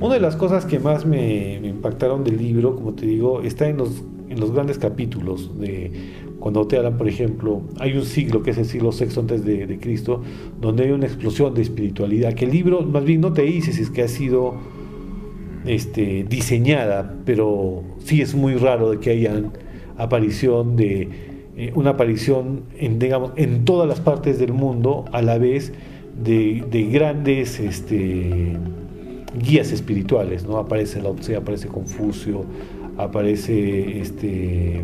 S2: una de las cosas que más me, impactaron del libro, como te digo, está en los, en los grandes capítulos de cuando te hablan, por ejemplo, hay un siglo que es el siglo VI antes de, Cristo, donde hay una explosión de espiritualidad, que el libro más bien no te dice si es que ha sido este, diseñada, pero sí es muy raro de que hayan aparición de eh, una aparición en, digamos, en todas las partes del mundo a la vez de, grandes este, guías espirituales, ¿no? Aparece Lao Tse, aparece Confucio, aparece este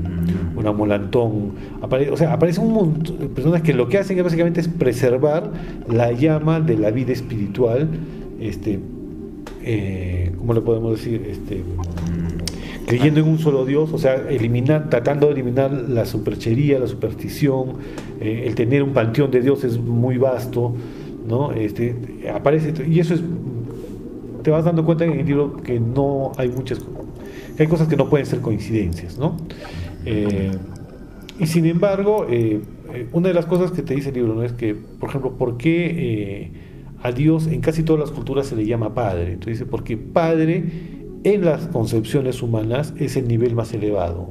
S2: una Molantón, o sea, aparece un montón de personas que lo que hacen básicamente es preservar la llama de la vida espiritual, este, eh, ¿cómo le podemos decir? Este, creyendo en un solo Dios, o sea, eliminar, tratando de eliminar la superchería, la superstición, eh, el tener un panteón de dioses muy vasto, ¿no? Este, aparece, y eso es, te vas dando cuenta en el libro que no hay muchas, que hay cosas que no pueden ser coincidencias, ¿no? Eh, y sin embargo, eh, una de las cosas que te dice el libro ¿no? es que, por ejemplo, ¿por qué a Dios en casi todas las culturas se le llama Padre? Entonces porque Padre en las concepciones humanas es el nivel más elevado.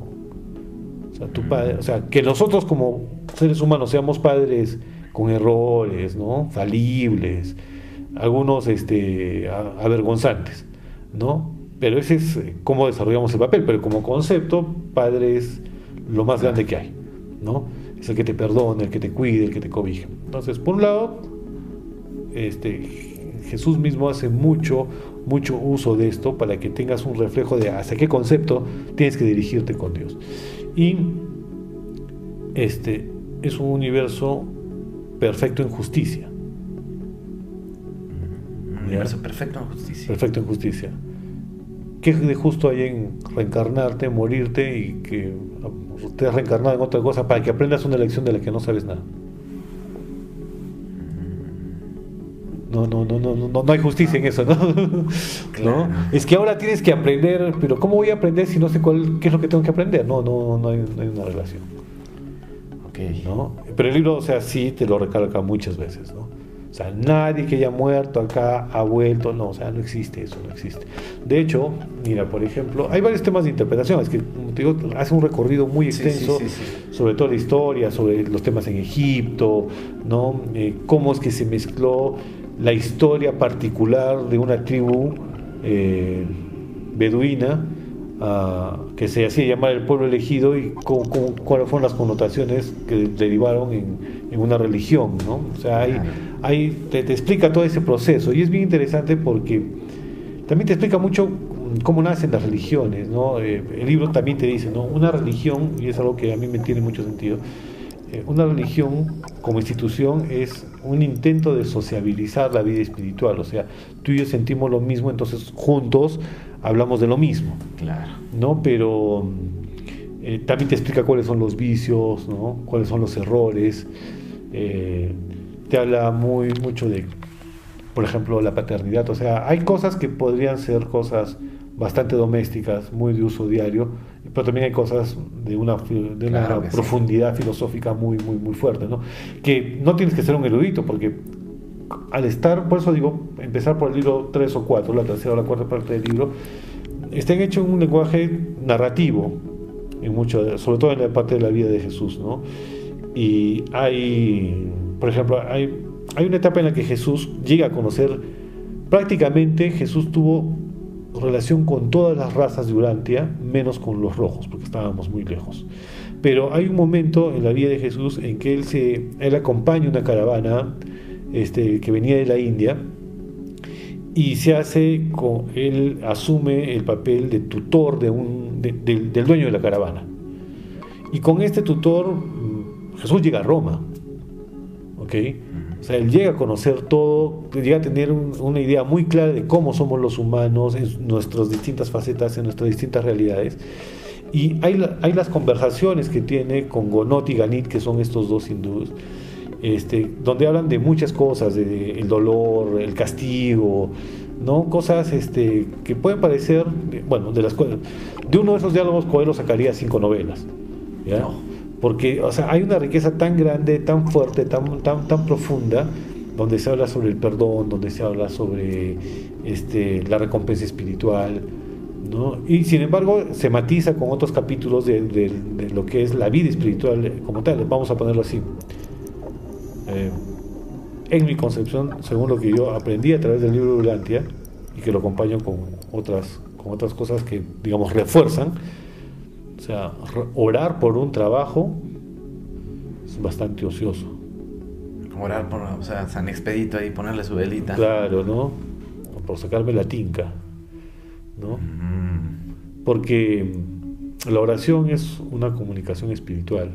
S2: O sea, tu padre, o sea, que nosotros como seres humanos seamos padres con errores, ¿no? Falibles, algunos este, avergonzantes, ¿no? Pero ese es eh, cómo desarrollamos el papel, pero como concepto, padre es lo más grande que hay, ¿no? Es el que te perdona, el que te cuide, el que te cobija. Entonces, por un lado, este, Jesús mismo hace mucho mucho uso de esto para que tengas un reflejo de hasta qué concepto tienes que dirigirte con Dios. Y este es un universo perfecto en justicia.
S1: Un universo perfecto en justicia.
S2: Perfecto en justicia. ¿Qué de justo hay en reencarnarte, morirte y que te has reencarnado en otra cosa para que aprendas una lección de la que no sabes nada? No, no, no, no, no, no hay justicia en eso, ¿no? Es que ahora tienes que aprender, pero ¿cómo voy a aprender si no sé cuál, qué es lo que tengo que aprender? No, no, no hay, una relación. Okay. ¿no? Pero el libro, o sea, sí te lo recalca muchas veces, ¿no? O sea, nadie que haya muerto acá ha vuelto, no, o sea, no existe eso, no existe. De hecho, mira, por ejemplo, hay varios temas de interpretación, es que, como te digo, hace un recorrido muy extenso sobre toda la historia, sobre los temas en Egipto, ¿no? Eh, cómo es que se mezcló la historia particular de una tribu eh, beduina ah, que se hacía llamar el pueblo elegido y cuáles fueron las connotaciones que derivaron en, una religión. ¿no? O sea, hay, te, explica todo ese proceso y es bien interesante porque también te explica mucho cómo nacen las religiones. ¿no? Eh, el libro también te dice, ¿no? una religión, y es algo que a mí me tiene mucho sentido, una religión como institución es un intento de sociabilizar la vida espiritual, o sea, tú y yo sentimos lo mismo, entonces juntos hablamos de lo mismo.
S1: Claro.
S2: ¿No? Pero eh, también te explica cuáles son los vicios, ¿no? Cuáles son los errores. Eh, te habla muy mucho de por ejemplo, la paternidad. O sea, hay cosas que podrían ser cosas bastante domésticas, muy de uso diario, pero también hay cosas de una, de una profundidad filosófica muy, muy, muy fuerte, ¿no? Que no tienes que ser un erudito, porque al estar, por eso digo, empezar por el libro 3 o 4, la tercera o la cuarta parte del libro, están hechos en un lenguaje narrativo, en mucho, sobre todo en la parte de la vida de Jesús, ¿no? Y hay, por ejemplo, hay, hay una etapa en la que Jesús llega a conocer, prácticamente Jesús tuvo relación con todas las razas de Urantia, menos con los rojos, porque estábamos muy lejos. Pero hay un momento en la vida de Jesús en que él, se, él acompaña una caravana este, que venía de la India y se hace, con, él asume el papel de tutor de un, del dueño de la caravana. Y con este tutor mm, Jesús llega a Roma. ¿ok?, o sea, él llega a conocer todo, llega a tener una idea muy clara de cómo somos los humanos en nuestras distintas facetas, en nuestras distintas realidades. Y hay, hay las conversaciones que tiene con Gonot y Ganit, que son estos dos hindúes, este, donde hablan de muchas cosas, de, el dolor, el castigo, ¿no? Cosas este, que pueden parecer, bueno, de las de uno de esos diálogos Coelho sacaría cinco novelas. ¿ya? Porque, o sea, hay una riqueza tan grande, tan fuerte, tan, tan, tan profunda, donde se habla sobre el perdón, donde se habla sobre este, la recompensa espiritual, ¿no? Y sin embargo, se matiza con otros capítulos de, lo que es la vida espiritual como tal. Vamos a ponerlo así. Eh, en mi concepción, según lo que yo aprendí a través del libro de Urantia, y que lo acompaño con otras, con otras cosas que, digamos, refuerzan, sea, orar por un trabajo es bastante ocioso.
S1: Orar por, o sea, San Expedito ahí, ponerle su velita.
S2: Claro, ¿no? por sacarme la tinca, ¿no? Mm. Porque la oración es una comunicación espiritual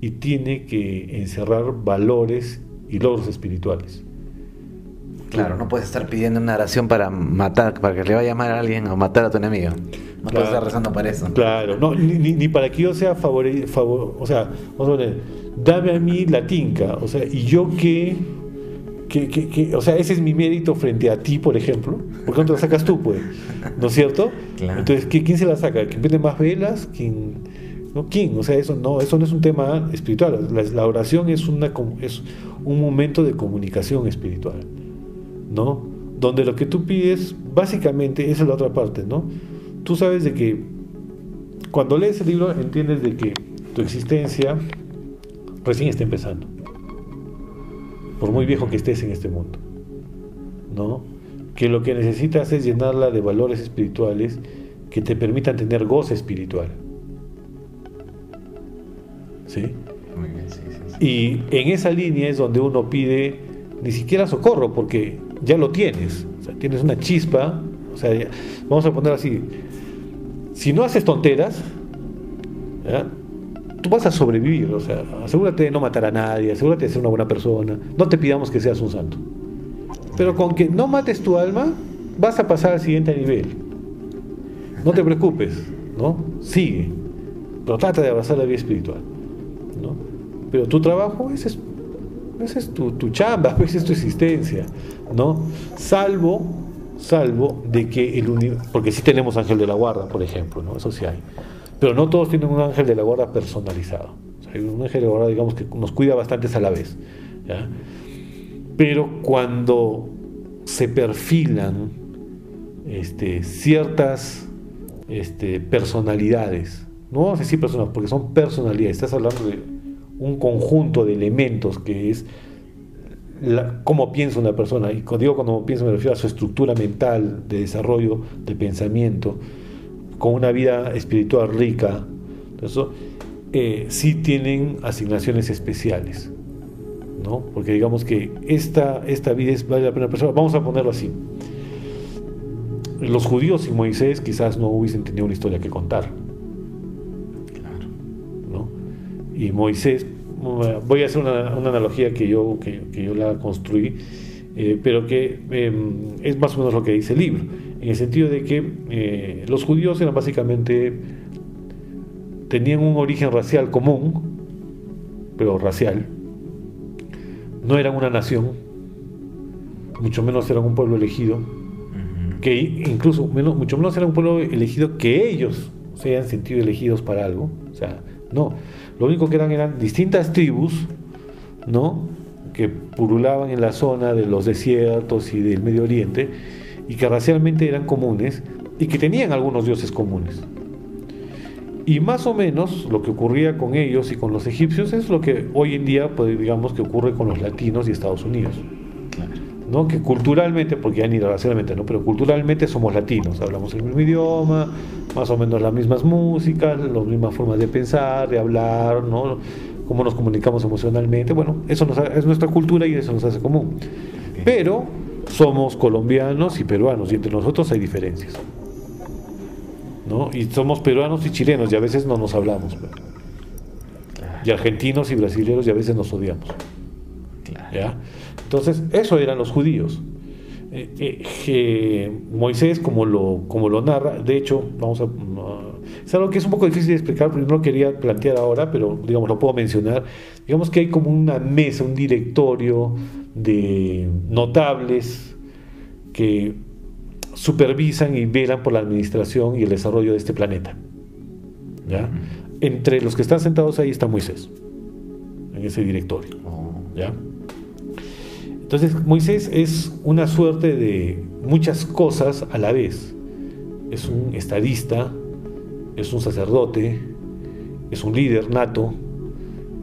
S2: y tiene que encerrar valores y logros espirituales.
S1: Claro, no puedes estar pidiendo una oración para matar, para que le vaya a llamar a alguien o matar a tu enemigo. No puedes estar rezando para eso.
S2: Claro, no, ni, para que yo sea favorecido, favor, o sea, vamos a ver, dame a mí la tinca, o sea, y yo qué, que, o sea, ese es mi mérito frente a ti, por ejemplo, ¿por qué no te la sacas tú, pues? ¿No es cierto? Claro. Entonces, ¿quién se la saca? ¿Quién vende más velas? ¿Quién? ¿No? ¿Quién? O sea, eso no, eso no es un tema espiritual. La, la oración es, una, es un momento de comunicación espiritual. ¿No? Donde lo que tú pides, básicamente, esa es la otra parte, ¿no? Tú sabes de que cuando lees el libro entiendes de que tu existencia recién está empezando. Por muy viejo que estés en este mundo, ¿no? Que lo que necesitas es llenarla de valores espirituales que te permitan tener goce espiritual. ¿Sí? Muy bien, sí, sí. Y en esa línea es donde uno pide ni siquiera socorro, porque ya lo tienes. Tienes una chispa. O sea, vamos a poner así. Si no haces tonteras, tú vas a sobrevivir. O sea, asegúrate de no matar a nadie, asegúrate de ser una buena persona. No te pidamos que seas un santo. Pero con que no mates tu alma, vas a pasar al siguiente nivel. No te preocupes, ¿no? Sigue. Pero trata de avanzar la vida espiritual. ¿no? Pero tu trabajo es esa es tu, tu chamba, esa es tu existencia, ¿no? Salvo, salvo de que el universo, porque sí tenemos ángel de la guarda, por ejemplo, ¿no? Eso sí hay. Pero no todos tienen un ángel de la guarda personalizado. hay un ángel de la guarda, digamos, que nos cuida bastante a la vez. Pero cuando se perfilan este, ciertas este, personalidades, no vamos a decir personas, porque son personalidades, estás hablando de un conjunto de elementos que es cómo piensa una persona. Y cuando digo cuando piensa me refiero a su estructura mental, de desarrollo, de pensamiento, con una vida espiritual rica. Entonces, eh, sí tienen asignaciones especiales. ¿no? Porque digamos que esta, esta vida es, vale la pena persona. Vamos a ponerlo así. Los judíos y Moisés quizás no hubiesen tenido una historia que contar y Moisés, voy a hacer una, analogía que yo, que, yo la construí, eh, pero que em, es más o menos lo que dice el libro, en el sentido de que eh, los judíos eran básicamente, tenían un origen racial común, pero racial, no eran una nación, mucho menos eran un pueblo elegido, que incluso menos, mucho menos eran un pueblo elegido que ellos se hayan sentido elegidos para algo. O sea, no. Lo único que eran eran distintas tribus, ¿no? Que purulaban en la zona de los desiertos y del Medio Oriente y que racialmente eran comunes y que tenían algunos dioses comunes. Y más o menos lo que ocurría con ellos y con los egipcios es lo que hoy en día, pues, digamos, que ocurre con los latinos y Estados Unidos. ¿No? Que culturalmente, porque ya ni racialmente, ¿no? Pero culturalmente somos latinos, hablamos el mismo idioma, más o menos las mismas músicas, las mismas formas de pensar, de hablar, ¿no? Cómo nos comunicamos emocionalmente. Bueno, eso es nuestra cultura y eso nos hace común. Pero somos colombianos y peruanos y entre nosotros hay diferencias. ¿no? Y somos peruanos y chilenos y a veces no nos hablamos. Y argentinos y brasileños y a veces nos odiamos. Entonces, eso eran los judíos. Eh, eh, Moisés, como lo, como lo narra, de hecho, vamos a. es algo que es un poco difícil de explicar, porque no lo quería plantear ahora, pero digamos, lo puedo mencionar. Digamos que hay como una mesa, un directorio de notables que supervisan y velan por la administración y el desarrollo de este planeta. ¿ya? Entre los que están sentados ahí está Moisés, en ese directorio. Oh. ¿ya? Entonces Moisés es una suerte de muchas cosas a la vez. Es un estadista, es un sacerdote, es un líder nato,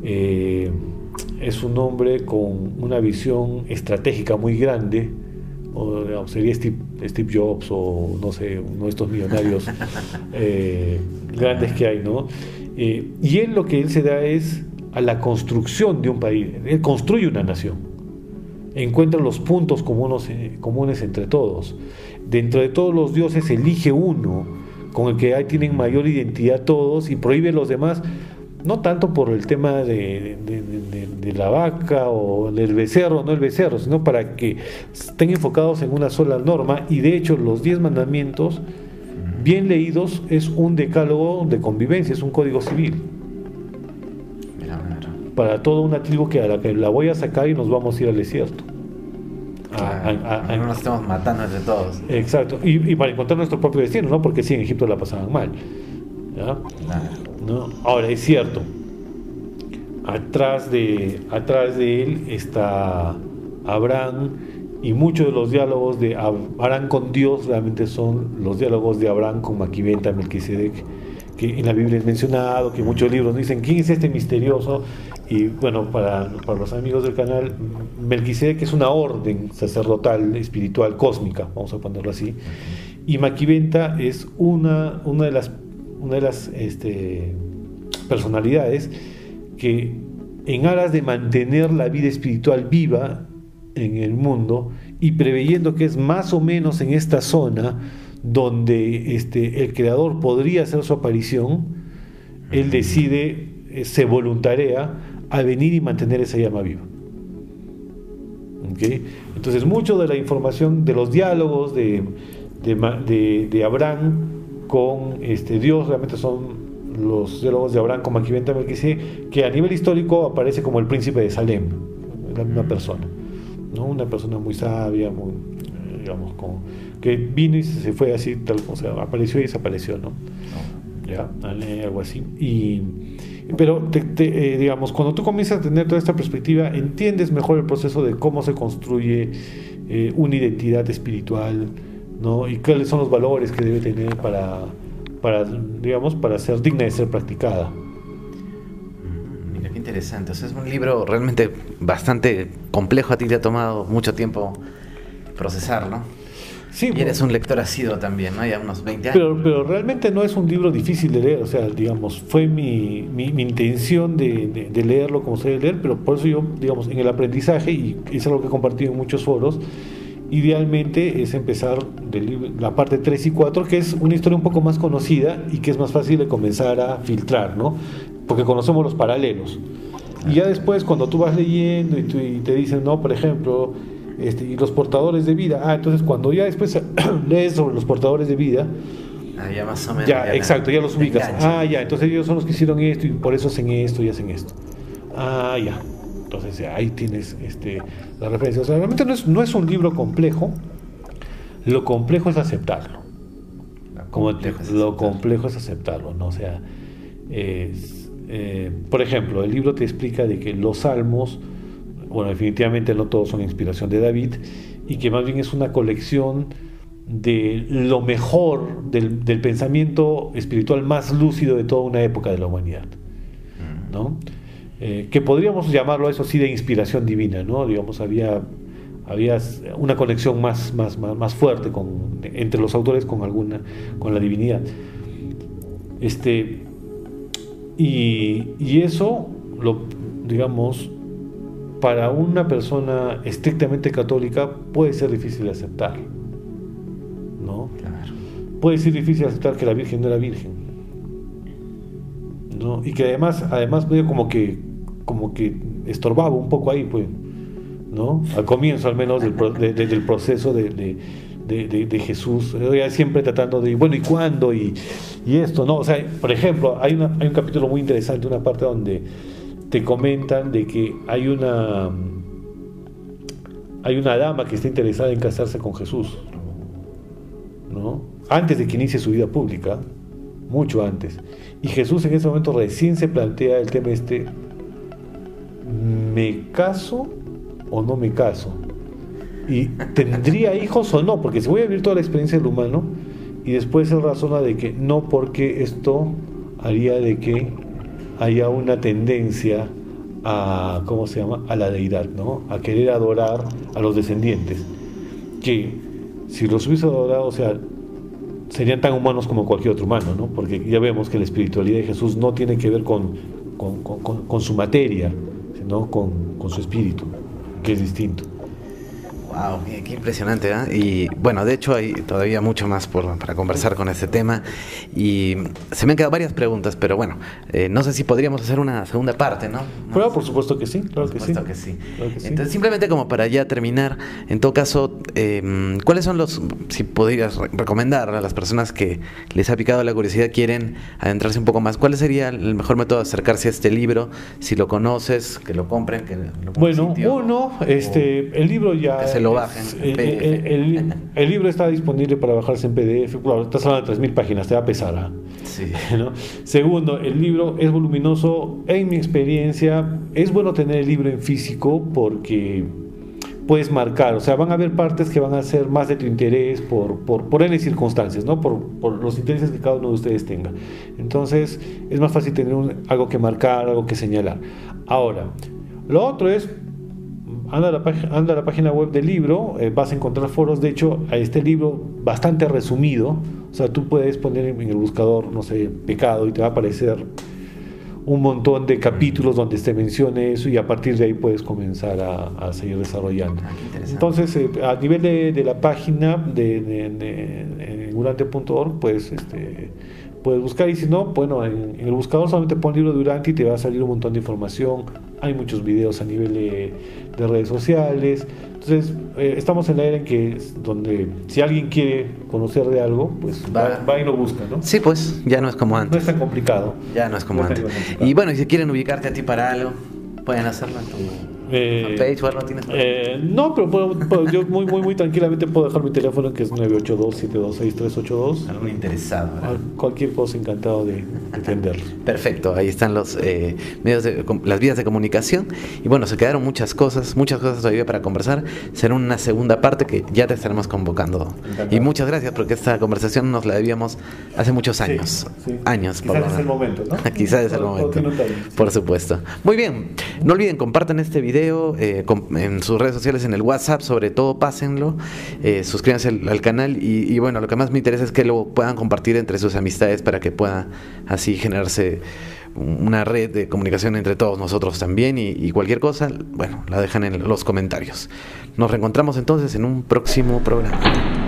S2: eh, es un hombre con una visión estratégica muy grande, o sería Steve, Jobs o no sé, uno de estos millonarios eh, grandes que hay, ¿no? Eh, y él lo que él se da es a la construcción de un país, él construye una nación, encuentra los puntos comunes, eh, comunes entre todos, dentro de todos los dioses elige uno con el que tienen mayor identidad todos y prohíbe a los demás no tanto por el tema de, la vaca o del becerro, no el becerro, sino para que estén enfocados en una sola norma y de hecho los diez mandamientos, bien leídos, es un decálogo de convivencia, es un código civil. Para toda una tribu que a la que la voy a sacar y nos vamos a ir al desierto.
S1: no nos estamos matando entre todos.
S2: Exacto, y, para encontrar nuestro propio destino, ¿no? Porque sí, en Egipto la pasaban mal. ¿ya? Ahora, es cierto, atrás de, atrás de él está Abraham y muchos de los diálogos de Abraham con Dios realmente son los diálogos de Abraham con Maquiventa, Melquisedec, que en la Biblia es mencionado, que muchos libros dicen quién es este misterioso. Y bueno, para, para los amigos del canal, Melquisedec es una orden sacerdotal, espiritual, cósmica, vamos a ponerlo así. Y Maquiventa es una, una de las una de las este, personalidades que en aras de mantener la vida espiritual viva en el mundo y preveyendo que es más o menos en esta zona donde este, el creador podría hacer su aparición, él decide, eh, se voluntarea a venir y mantener esa llama viva. Entonces, mucho de la información de los diálogos de, de, de Abraham con este, Dios, realmente son los diálogos de Abraham con Maquiventa Melquisede, que a nivel histórico aparece como el príncipe de Salem, la misma persona, ¿no? una persona muy sabia, muy, digamos, que vino y se fue así, tal, o sea, apareció y desapareció, ¿no? Ya, algo así. Y, pero, eh, digamos, cuando tú comienzas a tener toda esta perspectiva, entiendes mejor el proceso de cómo se construye eh, una identidad espiritual, ¿no? Y cuáles son los valores que debe tener para, para digamos, para ser digna de ser practicada.
S1: Mm, mira, qué interesante. O sea, es un libro realmente bastante complejo. A ti te ha tomado mucho tiempo procesarlo. Sí, y eres un lector asiduo también, ¿no? Ya unos 20 años.
S2: Pero, pero realmente no es un libro difícil de leer, o sea, digamos, fue mi, mi, intención de, de, leerlo como se debe leer, pero por eso yo, digamos, en el aprendizaje, y es algo que he compartido en muchos foros, idealmente es empezar de la parte 3 y 4, que es una historia un poco más conocida y que es más fácil de comenzar a filtrar, ¿no? Porque conocemos los paralelos. Y ya después, cuando tú vas leyendo y, te dicen, no, por ejemplo, este, y los portadores de vida, ah, entonces cuando ya después lees sobre los portadores de vida,
S1: ah, ya más o menos.
S2: Ya, exacto, ya los ubicas. Ah, ya, entonces ellos son los que hicieron esto y por eso hacen esto y hacen esto. Ah, ya. Entonces ahí tienes este, la referencia. O sea, realmente no es, no es un libro complejo, lo complejo es aceptarlo. Como lo complejo es aceptarlo, ¿no? O sea, eh, por ejemplo, el libro te explica de que los salmos, bueno, definitivamente no todos son inspiración de David, y que más bien es una colección de lo mejor del, pensamiento espiritual más lúcido de toda una época de la humanidad. ¿no? Eh, que podríamos llamarlo eso sí de inspiración divina, ¿no? Digamos, había, había una conexión más, más, más, fuerte con, entre los autores con alguna, con la divinidad. Este, y, y eso, lo, digamos, para una persona estrictamente católica puede ser difícil de aceptar. ¿no? Puede ser difícil aceptar que la Virgen no era virgen. ¿no? Y que además, además medio como que, como que estorbaba un poco ahí, pues, ¿no? Al comienzo al menos del, del proceso de, de, Jesús, siempre tratando de, bueno, ¿y cuándo? Y, y, esto, ¿no? O sea, por ejemplo, hay, una, hay un capítulo muy interesante, una parte donde te comentan de que hay una hay una dama que está interesada en casarse con Jesús, ¿no? Antes de que inicie su vida pública, mucho antes. Y Jesús en ese momento recién se plantea el tema este, ¿me caso o no me caso? ¿Y tendría hijos o no? Porque si voy a vivir toda la experiencia del humano y después él razona de que no porque esto haría de que haya una tendencia a, ¿cómo se llama?, a la deidad, ¿no? A querer adorar a los descendientes. Que si los hubiese adorado, o sea, serían tan humanos como cualquier otro humano, ¿no? Porque ya vemos que la espiritualidad de Jesús no tiene que ver con, con, su materia, sino con, con su espíritu, que es distinto.
S1: Wow, qué, impresionante, ¿eh? Y bueno, de hecho hay todavía mucho más por, para conversar con este tema. Y se me han quedado varias preguntas, pero bueno, eh, no sé si podríamos hacer una segunda parte, ¿no?
S2: Claro, por supuesto que sí, claro
S1: que sí. Que sí. Entonces, simplemente como para ya terminar, en todo caso, em, ¿cuáles son los, si podrías recomendar a las personas que les ha picado la curiosidad, quieren adentrarse un poco más, cuál sería el mejor método de acercarse a este libro? Si lo conoces, que lo compren, que lo
S2: Bueno, uno, este, el libro ya
S1: lo bajen.
S2: Eh, eh, el, libro está disponible para bajarse en PDF. Claro, estás hablando de 3.000 páginas, te va a pesar. ¿ah? Segundo, el libro es voluminoso. En mi experiencia, es bueno tener el libro en físico porque puedes marcar, o sea, van a haber partes que van a ser más de tu interés por, por, por N circunstancias, ¿no? Por, por, los intereses que cada uno de ustedes tenga. Entonces, es más fácil tener algo que marcar, algo que señalar. Ahora, lo otro es anda a la, anda la página web del libro, eh, vas a encontrar foros, de hecho, a este libro bastante resumido, o sea, tú puedes poner en el buscador, no sé, pecado y te va a aparecer un montón de capítulos donde se mencione eso y a partir de ahí puedes comenzar a, seguir desarrollando. Ah, Entonces, eh, a nivel de, la página de, de, de, pues este, puedes buscar y si no, bueno, en, el buscador solamente pon libro de Durante y te va a salir un montón de información. Hay muchos videos a nivel de, redes sociales. Entonces, eh, estamos en la era en que donde si alguien quiere conocer de algo, pues va, y lo busca, ¿no?
S1: Sí, pues ya no es como antes.
S2: No es tan complicado.
S1: Ya no es como antes. Y bueno, y si quieren ubicarte a ti para algo, pueden hacerlo en tu
S2: eh, eh, no, pero puedo, yo muy, muy, muy tranquilamente puedo dejar mi teléfono que es 982-726-382.
S1: Algo interesado.
S2: Cualquier cosa, encantado de, atenderlo.
S1: Perfecto, ahí están los eh, medios de, las vías de comunicación. Y bueno, se quedaron muchas cosas, muchas cosas todavía para conversar. Será una segunda parte que ya te estaremos convocando. Y muchas gracias porque esta conversación nos la debíamos hace muchos años. Años,
S2: Quizás es el momento, ¿no?
S1: Quizás es el momento. Por supuesto. Muy bien, no olviden, compartan este video eh, en sus redes sociales, en el WhatsApp, sobre todo pásenlo, eh, suscríbanse al, canal y, bueno, lo que más me interesa es que lo puedan compartir entre sus amistades para que pueda así generarse una red de comunicación entre todos nosotros también y, y cualquier cosa, bueno, la dejan en los comentarios. Nos reencontramos entonces en un próximo programa.